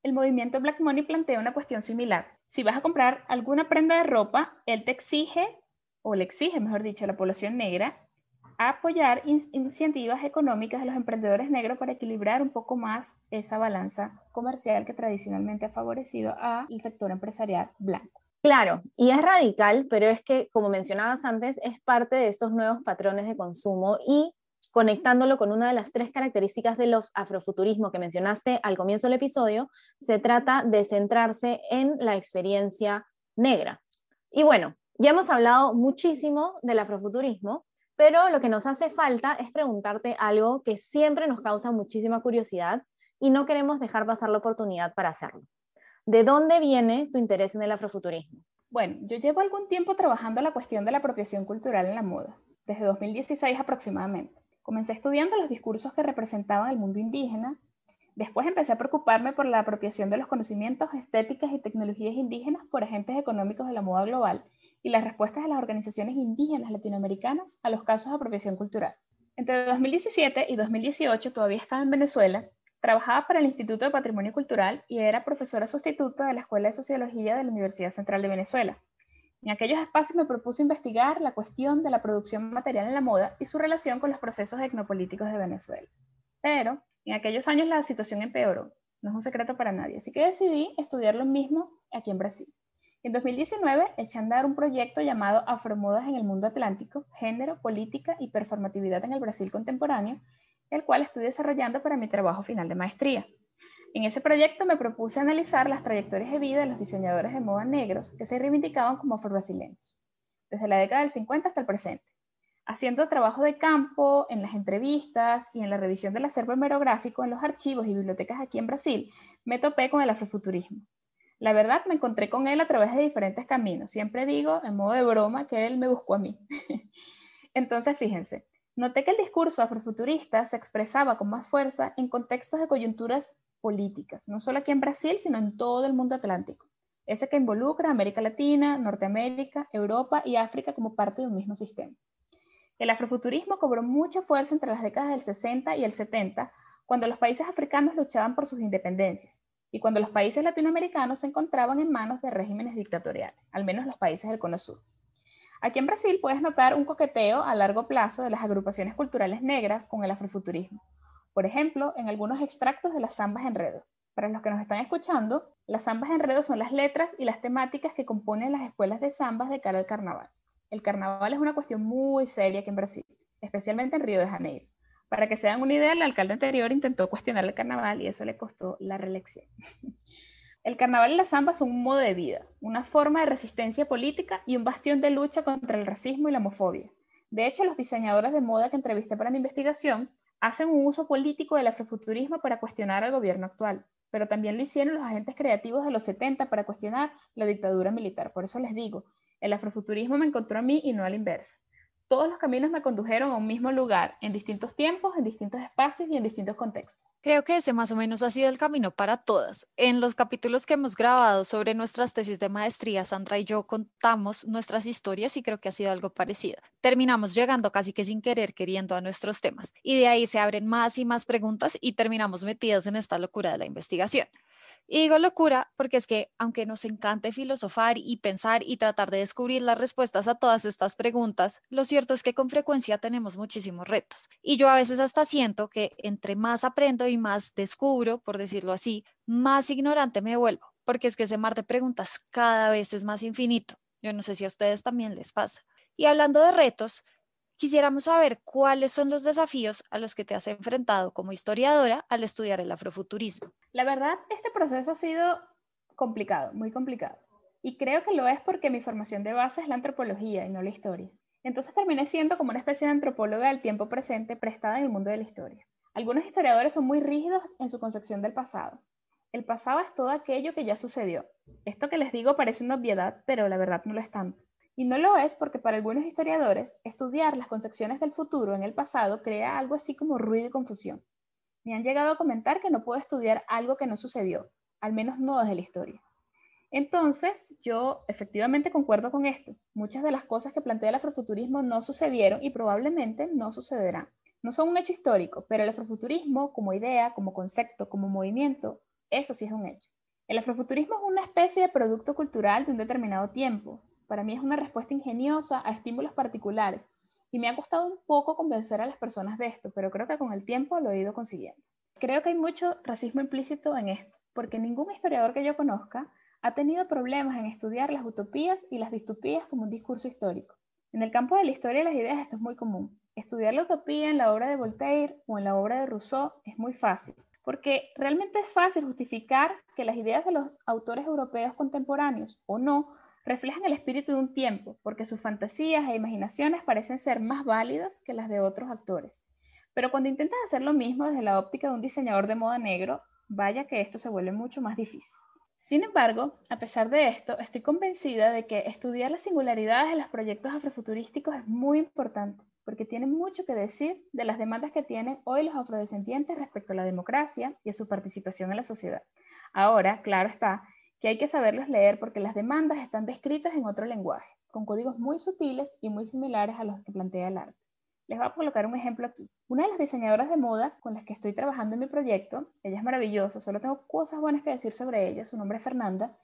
El movimiento Black Money plantea una cuestión similar. Si vas a comprar alguna prenda de ropa, él te exige, o le exige, mejor dicho, a la población negra, apoyar iniciativas económicas de los emprendedores negros para equilibrar un poco más esa balanza comercial que tradicionalmente ha favorecido al sector empresarial blanco. Claro, y es radical, pero es que, como mencionabas antes, es parte de estos nuevos patrones de consumo y conectándolo con una de las tres características del afrofuturismo que mencionaste al comienzo del episodio, se trata de centrarse en la experiencia negra. Y bueno, ya hemos hablado muchísimo del afrofuturismo, pero lo que nos hace falta es preguntarte algo que siempre nos causa muchísima curiosidad y no queremos dejar pasar la oportunidad para hacerlo. ¿De dónde viene tu interés en el afrofuturismo? Bueno, yo llevo algún tiempo trabajando la cuestión de la apropiación cultural en la moda, desde 2016 aproximadamente. Comencé estudiando los discursos que representaban el mundo indígena, después empecé a preocuparme por la apropiación de los conocimientos, estéticas y tecnologías indígenas por agentes económicos de la moda global y las respuestas de las organizaciones indígenas latinoamericanas a los casos de apropiación cultural. Entre 2017 y 2018 todavía estaba en Venezuela, trabajaba para el Instituto de Patrimonio Cultural y era profesora sustituta de la Escuela de Sociología de la Universidad Central de Venezuela. En aquellos espacios me propuse investigar la cuestión de la producción material en la moda y su relación con los procesos etnopolíticos de Venezuela. Pero en aquellos años la situación empeoró, no es un secreto para nadie, así que decidí estudiar lo mismo aquí en Brasil. En 2019 eché a andar un proyecto llamado Afromodas en el Mundo Atlántico, Género, Política y Performatividad en el Brasil Contemporáneo, el cual estoy desarrollando para mi trabajo final de maestría. En ese proyecto me propuse analizar las trayectorias de vida de los diseñadores de moda negros que se reivindicaban como afro-brasileños, desde la década del 50 hasta el presente, haciendo trabajo de campo en las entrevistas y en la revisión del acervo hemerográfico en los archivos y bibliotecas aquí en Brasil, me topé con el afrofuturismo la verdad, me encontré con él a través de diferentes caminos. Siempre digo, en modo de broma, que él me buscó a mí. Entonces, fíjense, noté que el discurso afrofuturista se expresaba con más fuerza en contextos de coyunturas políticas, no solo aquí en Brasil, sino en todo el mundo atlántico. Ese que involucra América Latina, Norteamérica, Europa y África como parte de un mismo sistema. El afrofuturismo cobró mucha fuerza entre las décadas del 60 y el 70, cuando los países africanos luchaban por sus independencias y cuando los países latinoamericanos se encontraban en manos de regímenes dictatoriales, al menos los países del Cono Sur. Aquí en Brasil puedes notar un coqueteo a largo plazo de las agrupaciones culturales negras con el afrofuturismo. Por ejemplo, en algunos extractos de las zambas enredo. Para los que nos están escuchando, las zambas enredo son las letras y las temáticas que componen las escuelas de zambas de cara al carnaval. El carnaval es una cuestión muy seria aquí en Brasil, especialmente en Río de Janeiro. Para que se den una idea, el alcalde anterior intentó cuestionar el carnaval y eso le costó la reelección. El carnaval y la samba son un modo de vida, una forma de resistencia política y un bastión de lucha contra el racismo y la homofobia. De hecho, los diseñadores de moda que entrevisté para mi investigación hacen un uso político del afrofuturismo para cuestionar al gobierno actual, pero también lo hicieron los agentes creativos de los 70 para cuestionar la dictadura militar. Por eso les digo, el afrofuturismo me encontró a mí y no al inverso todos los caminos me condujeron a un mismo lugar, en distintos tiempos, en distintos espacios y en distintos contextos. Creo que ese más o menos ha sido el camino para todas. En los capítulos que hemos grabado sobre nuestras tesis de maestría, Sandra y yo contamos nuestras historias y creo que ha sido algo parecido. Terminamos llegando casi que sin querer queriendo a nuestros temas y de ahí se abren más y más preguntas y terminamos metidos en esta locura de la investigación. Y digo locura porque es que aunque nos encante filosofar y pensar y tratar de descubrir las respuestas a todas estas preguntas, lo cierto es que con frecuencia tenemos muchísimos retos. Y yo a veces hasta siento que entre más aprendo y más descubro, por decirlo así, más ignorante me vuelvo, porque es que ese mar de preguntas cada vez es más infinito. Yo no sé si a ustedes también les pasa. Y hablando de retos, Quisiéramos saber cuáles son los desafíos a los que te has enfrentado como historiadora al estudiar el afrofuturismo. La verdad, este proceso ha sido complicado, muy complicado. Y creo que lo es porque mi formación de base es la antropología y no la historia. Entonces terminé siendo como una especie de antropóloga del tiempo presente prestada en el mundo de la historia. Algunos historiadores son muy rígidos en su concepción del pasado. El pasado es todo aquello que ya sucedió. Esto que les digo parece una obviedad, pero la verdad no lo es tanto. Y no lo es porque para algunos historiadores, estudiar las concepciones del futuro en el pasado crea algo así como ruido y confusión. Me han llegado a comentar que no puedo estudiar algo que no sucedió, al menos no desde la historia. Entonces, yo efectivamente concuerdo con esto. Muchas de las cosas que plantea el afrofuturismo no sucedieron y probablemente no sucederán. No son un hecho histórico, pero el afrofuturismo como idea, como concepto, como movimiento, eso sí es un hecho. El afrofuturismo es una especie de producto cultural de un determinado tiempo, para mí es una respuesta ingeniosa a estímulos particulares y me ha costado un poco convencer a las personas de esto, pero creo que con el tiempo lo he ido consiguiendo. Creo que hay mucho racismo implícito en esto, porque ningún historiador que yo conozca ha tenido problemas en estudiar las utopías y las distopías como un discurso histórico. En el campo de la historia de las ideas esto es muy común. Estudiar la utopía en la obra de Voltaire o en la obra de Rousseau es muy fácil, porque realmente es fácil justificar que las ideas de los autores europeos contemporáneos o no reflejan el espíritu de un tiempo, porque sus fantasías e imaginaciones parecen ser más válidas que las de otros actores. Pero cuando intentas hacer lo mismo desde la óptica de un diseñador de moda negro, vaya que esto se vuelve mucho más difícil. Sin embargo, a pesar de esto, estoy convencida de que estudiar las singularidades de los proyectos afrofuturísticos es muy importante, porque tiene mucho que decir de las demandas que tienen hoy los afrodescendientes respecto a la democracia y a su participación en la sociedad. Ahora, claro está, que hay que saberlos leer porque las demandas están descritas en otro lenguaje, con códigos muy sutiles y muy similares a los que plantea el arte. Les voy a colocar un ejemplo aquí. Una de las diseñadoras de moda con las que estoy trabajando en mi proyecto, ella es maravillosa, solo tengo cosas buenas que decir sobre ella, su nombre es Fernanda,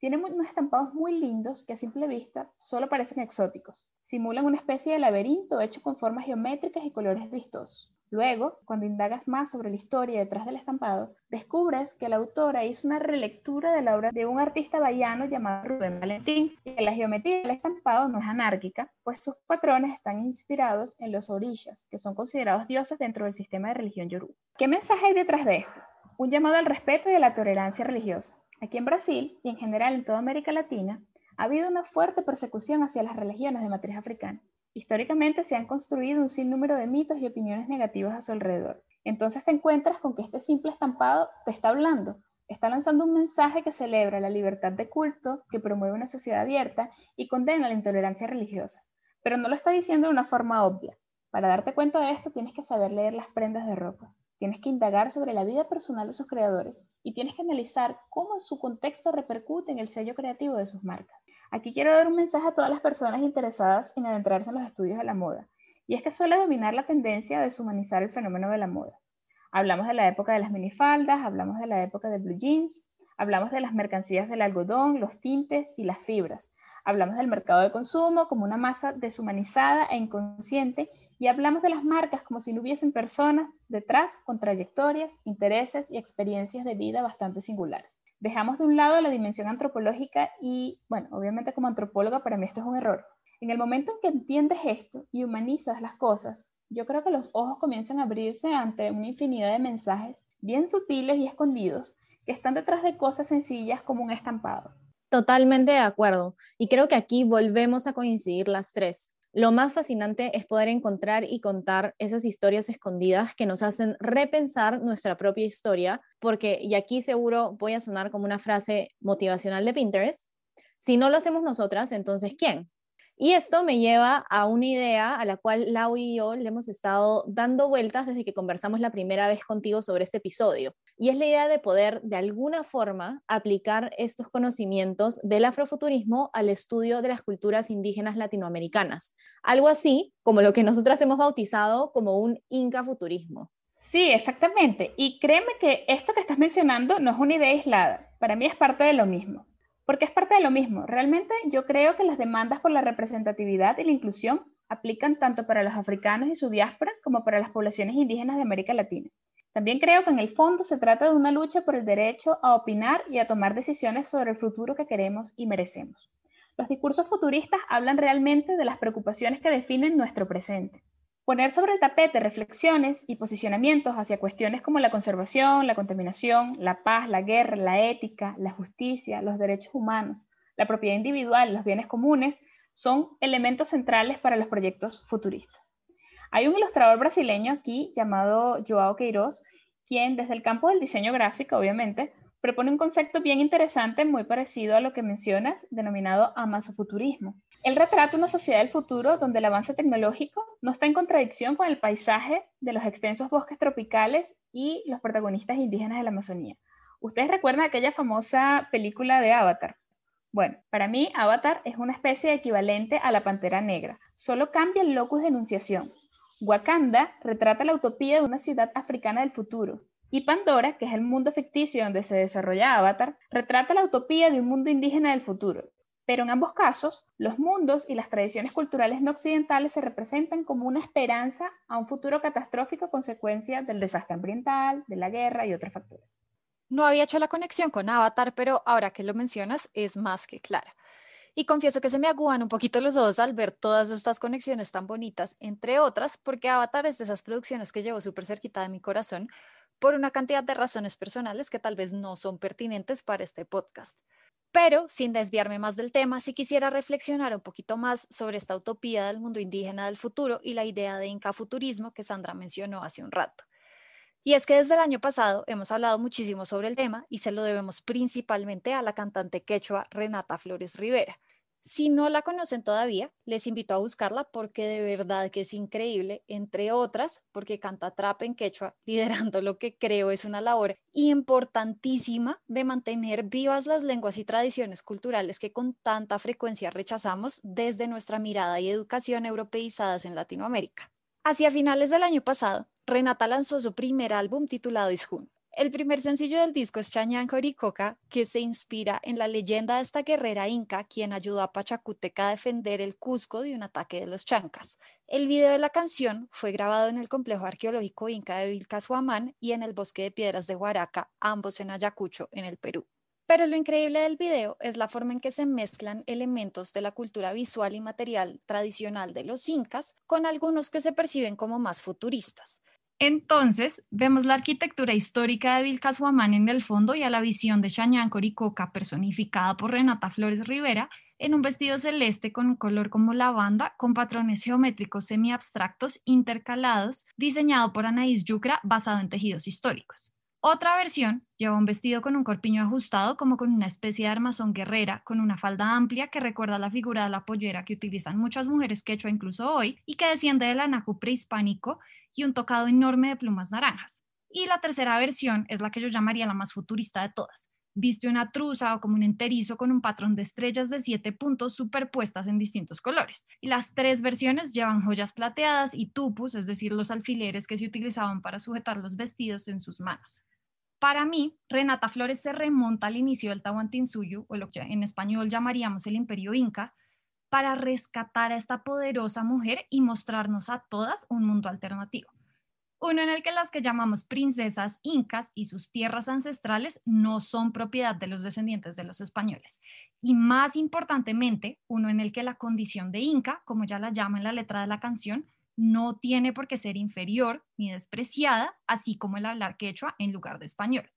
tiene unos estampados muy lindos que a simple vista solo parecen exóticos. Simulan una especie de laberinto hecho con formas geométricas y colores vistosos. Luego, cuando indagas más sobre la historia detrás del estampado, descubres que la autora hizo una relectura de la obra de un artista bahíano llamado Rubén Valentín y que la geometría del estampado no es anárquica, pues sus patrones están inspirados en los orillas, que son considerados dioses dentro del sistema de religión yoruba. ¿Qué mensaje hay detrás de esto? Un llamado al respeto y a la tolerancia religiosa. Aquí en Brasil y en general en toda América Latina ha habido una fuerte persecución hacia las religiones de matriz africana. Históricamente se han construido un sinnúmero de mitos y opiniones negativas a su alrededor. Entonces te encuentras con que este simple estampado te está hablando, está lanzando un mensaje que celebra la libertad de culto, que promueve una sociedad abierta y condena la intolerancia religiosa. Pero no lo está diciendo de una forma obvia. Para darte cuenta de esto tienes que saber leer las prendas de ropa, tienes que indagar sobre la vida personal de sus creadores y tienes que analizar cómo su contexto repercute en el sello creativo de sus marcas. Aquí quiero dar un mensaje a todas las personas interesadas en adentrarse en los estudios de la moda, y es que suele dominar la tendencia a deshumanizar el fenómeno de la moda. Hablamos de la época de las minifaldas, hablamos de la época de blue jeans, hablamos de las mercancías del algodón, los tintes y las fibras. Hablamos del mercado de consumo como una masa deshumanizada e inconsciente y hablamos de las marcas como si no hubiesen personas detrás con trayectorias, intereses y experiencias de vida bastante singulares dejamos de un lado la dimensión antropológica y, bueno, obviamente como antropóloga para mí esto es un error. En el momento en que entiendes esto y humanizas las cosas, yo creo que los ojos comienzan a abrirse ante una infinidad de mensajes bien sutiles y escondidos que están detrás de cosas sencillas como un estampado. Totalmente de acuerdo. Y creo que aquí volvemos a coincidir las tres. Lo más fascinante es poder encontrar y contar esas historias escondidas que nos hacen repensar nuestra propia historia, porque, y aquí seguro voy a sonar como una frase motivacional de Pinterest, si no lo hacemos nosotras, entonces ¿quién? Y esto me lleva a una idea a la cual Lau y yo le hemos estado dando vueltas desde que conversamos la primera vez contigo sobre este episodio. Y es la idea de poder, de alguna forma, aplicar estos conocimientos del afrofuturismo al estudio de las culturas indígenas latinoamericanas. Algo así como lo que nosotras hemos bautizado como un inca futurismo. Sí, exactamente. Y créeme que esto que estás mencionando no es una idea aislada. Para mí es parte de lo mismo porque es parte de lo mismo. Realmente yo creo que las demandas por la representatividad y la inclusión aplican tanto para los africanos y su diáspora como para las poblaciones indígenas de América Latina. También creo que en el fondo se trata de una lucha por el derecho a opinar y a tomar decisiones sobre el futuro que queremos y merecemos. Los discursos futuristas hablan realmente de las preocupaciones que definen nuestro presente. Poner sobre el tapete reflexiones y posicionamientos hacia cuestiones como la conservación, la contaminación, la paz, la guerra, la ética, la justicia, los derechos humanos, la propiedad individual, los bienes comunes, son elementos centrales para los proyectos futuristas. Hay un ilustrador brasileño aquí llamado Joao Queiroz, quien desde el campo del diseño gráfico, obviamente, propone un concepto bien interesante, muy parecido a lo que mencionas, denominado amazofuturismo. Él retrata una sociedad del futuro donde el avance tecnológico no está en contradicción con el paisaje de los extensos bosques tropicales y los protagonistas indígenas de la Amazonía. ¿Ustedes recuerdan aquella famosa película de Avatar? Bueno, para mí Avatar es una especie equivalente a la Pantera Negra, solo cambia el locus de enunciación. Wakanda retrata la utopía de una ciudad africana del futuro, y Pandora, que es el mundo ficticio donde se desarrolla Avatar, retrata la utopía de un mundo indígena del futuro, pero en ambos casos, los mundos y las tradiciones culturales no occidentales se representan como una esperanza a un futuro catastrófico consecuencia del desastre ambiental, de la guerra y otros factores. No había hecho la conexión con Avatar, pero ahora que lo mencionas es más que clara. Y confieso que se me aguan un poquito los ojos al ver todas estas conexiones tan bonitas, entre otras, porque Avatar es de esas producciones que llevo súper cerquita de mi corazón por una cantidad de razones personales que tal vez no son pertinentes para este podcast. Pero, sin desviarme más del tema, sí quisiera reflexionar un poquito más sobre esta utopía del mundo indígena del futuro y la idea de incafuturismo que Sandra mencionó hace un rato. Y es que desde el año pasado hemos hablado muchísimo sobre el tema y se lo debemos principalmente a la cantante quechua Renata Flores Rivera, si no la conocen todavía, les invito a buscarla porque de verdad que es increíble, entre otras, porque canta trap en quechua, liderando lo que creo es una labor importantísima de mantener vivas las lenguas y tradiciones culturales que con tanta frecuencia rechazamos desde nuestra mirada y educación europeizadas en Latinoamérica. Hacia finales del año pasado, Renata lanzó su primer álbum titulado Ishun, el primer sencillo del disco es Chañán Coricoca, que se inspira en la leyenda de esta guerrera inca quien ayudó a Pachacuteca a defender el Cusco de un ataque de los chancas. El video de la canción fue grabado en el complejo arqueológico inca de Vilcashuamán y en el bosque de piedras de Huaraca, ambos en Ayacucho, en el Perú. Pero lo increíble del video es la forma en que se mezclan elementos de la cultura visual y material tradicional de los incas con algunos que se perciben como más futuristas. Entonces, vemos la arquitectura histórica de Vilcashuamán en el fondo y a la visión de Chañán Coricoca personificada por Renata Flores Rivera en un vestido celeste con un color como lavanda, con patrones geométricos semi-abstractos intercalados, diseñado por Anaís Yucra basado en tejidos históricos. Otra versión lleva un vestido con un corpiño ajustado como con una especie de armazón guerrera, con una falda amplia que recuerda la figura de la pollera que utilizan muchas mujeres quechua incluso hoy y que desciende del anajú prehispánico y un tocado enorme de plumas naranjas. Y la tercera versión es la que yo llamaría la más futurista de todas. Viste una truza o como un enterizo con un patrón de estrellas de siete puntos superpuestas en distintos colores. Y las tres versiones llevan joyas plateadas y tupus, es decir, los alfileres que se utilizaban para sujetar los vestidos en sus manos. Para mí, Renata Flores se remonta al inicio del Tahuantinsuyo, o lo que en español llamaríamos el Imperio Inca, para rescatar a esta poderosa mujer y mostrarnos a todas un mundo alternativo. Uno en el que las que llamamos princesas incas y sus tierras ancestrales no son propiedad de los descendientes de los españoles. Y más importantemente, uno en el que la condición de inca, como ya la llama en la letra de la canción, no tiene por qué ser inferior ni despreciada, así como el hablar quechua en lugar de español.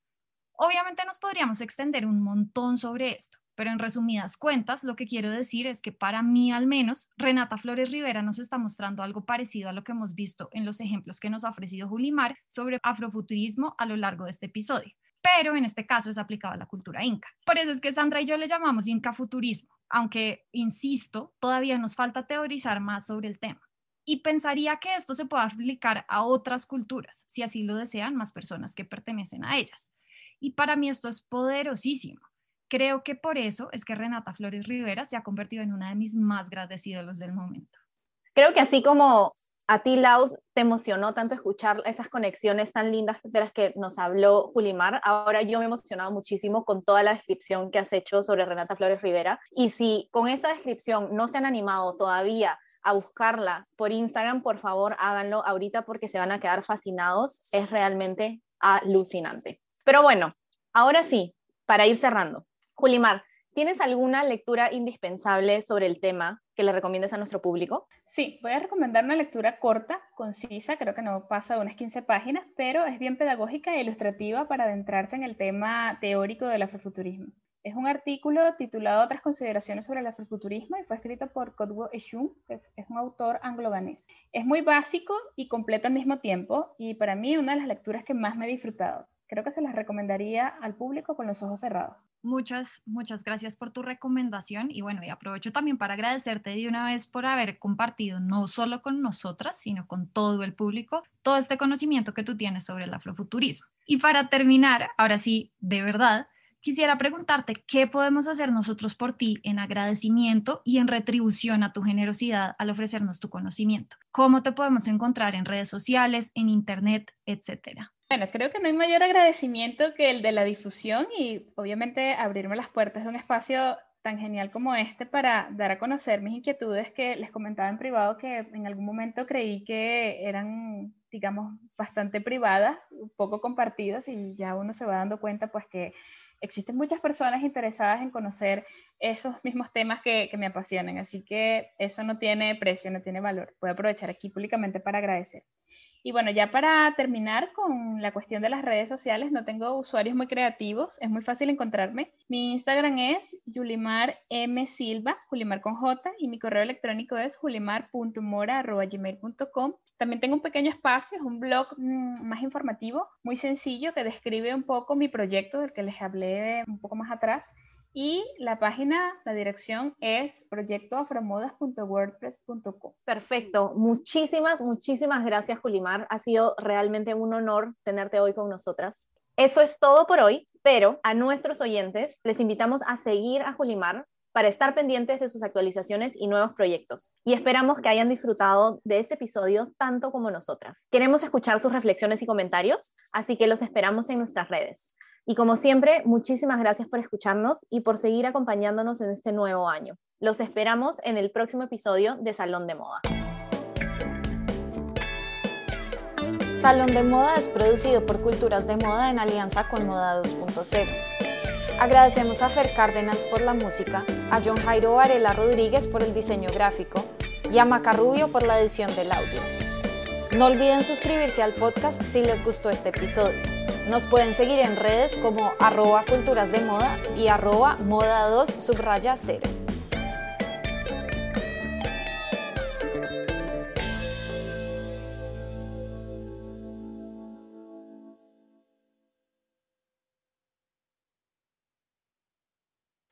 Obviamente nos podríamos extender un montón sobre esto, pero en resumidas cuentas, lo que quiero decir es que para mí al menos, Renata Flores Rivera nos está mostrando algo parecido a lo que hemos visto en los ejemplos que nos ha ofrecido Julimar sobre afrofuturismo a lo largo de este episodio. Pero en este caso es aplicado a la cultura inca. Por eso es que Sandra y yo le llamamos incafuturismo, aunque, insisto, todavía nos falta teorizar más sobre el tema. Y pensaría que esto se puede aplicar a otras culturas, si así lo desean más personas que pertenecen a ellas. Y para mí esto es poderosísimo Creo que por eso es que Renata Flores Rivera se ha convertido en una de mis más grandes ídolos del momento. Creo que así como a ti, Laus, te emocionó tanto escuchar esas conexiones tan lindas de las que nos habló Julimar. Ahora yo me he emocionado muchísimo con toda la descripción que has hecho sobre Renata Flores Rivera. Y si con esa descripción no se han animado todavía a buscarla por Instagram, por favor háganlo ahorita porque se van a quedar fascinados. Es realmente alucinante. Pero bueno, ahora sí, para ir cerrando. Julimar, ¿tienes alguna lectura indispensable sobre el tema que le recomiendes a nuestro público? Sí, voy a recomendar una lectura corta, concisa, creo que no pasa de unas 15 páginas, pero es bien pedagógica e ilustrativa para adentrarse en el tema teórico del afrofuturismo. Es un artículo titulado Otras consideraciones sobre el afrofuturismo y fue escrito por Kodwo Eshun, que es un autor anglo-danés. Es muy básico y completo al mismo tiempo y para mí una de las lecturas que más me he disfrutado creo que se las recomendaría al público con los ojos cerrados. Muchas, muchas gracias por tu recomendación y bueno, y aprovecho también para agradecerte de una vez por haber compartido no solo con nosotras, sino con todo el público, todo este conocimiento que tú tienes sobre el afrofuturismo. Y para terminar, ahora sí, de verdad, quisiera preguntarte qué podemos hacer nosotros por ti en agradecimiento y en retribución a tu generosidad al ofrecernos tu conocimiento. ¿Cómo te podemos encontrar en redes sociales, en internet, etcétera? Bueno, creo que no hay mayor agradecimiento que el de la difusión y obviamente abrirme las puertas de un espacio tan genial como este para dar a conocer mis inquietudes que les comentaba en privado que en algún momento creí que eran, digamos, bastante privadas, poco compartidas y ya uno se va dando cuenta pues que existen muchas personas interesadas en conocer esos mismos temas que, que me apasionan, así que eso no tiene precio, no tiene valor. Voy a aprovechar aquí públicamente para agradecer. Y bueno, ya para terminar con la cuestión de las redes sociales, no tengo usuarios muy creativos, es muy fácil encontrarme. Mi Instagram es Yulimar M. Silva, Julimar con J, y mi correo electrónico es julimar.mora.gmail.com. También tengo un pequeño espacio, es un blog mm, más informativo, muy sencillo, que describe un poco mi proyecto del que les hablé un poco más atrás y la página, la dirección es proyectoafromodas.wordpress.com. Perfecto. Muchísimas, muchísimas gracias, Julimar. Ha sido realmente un honor tenerte hoy con nosotras. Eso es todo por hoy, pero a nuestros oyentes les invitamos a seguir a Julimar para estar pendientes de sus actualizaciones y nuevos proyectos. Y esperamos que hayan disfrutado de este episodio tanto como nosotras. Queremos escuchar sus reflexiones y comentarios, así que los esperamos en nuestras redes. Y como siempre, muchísimas gracias por escucharnos y por seguir acompañándonos en este nuevo año. Los esperamos en el próximo episodio de Salón de Moda. Salón de Moda es producido por Culturas de Moda en alianza con Moda 2.0. Agradecemos a Fer Cárdenas por la música, a John Jairo Varela Rodríguez por el diseño gráfico y a Maca Rubio por la edición del audio. No olviden suscribirse al podcast si les gustó este episodio. Nos pueden seguir en redes como arroba culturas de moda y arroba moda 2 subraya 0.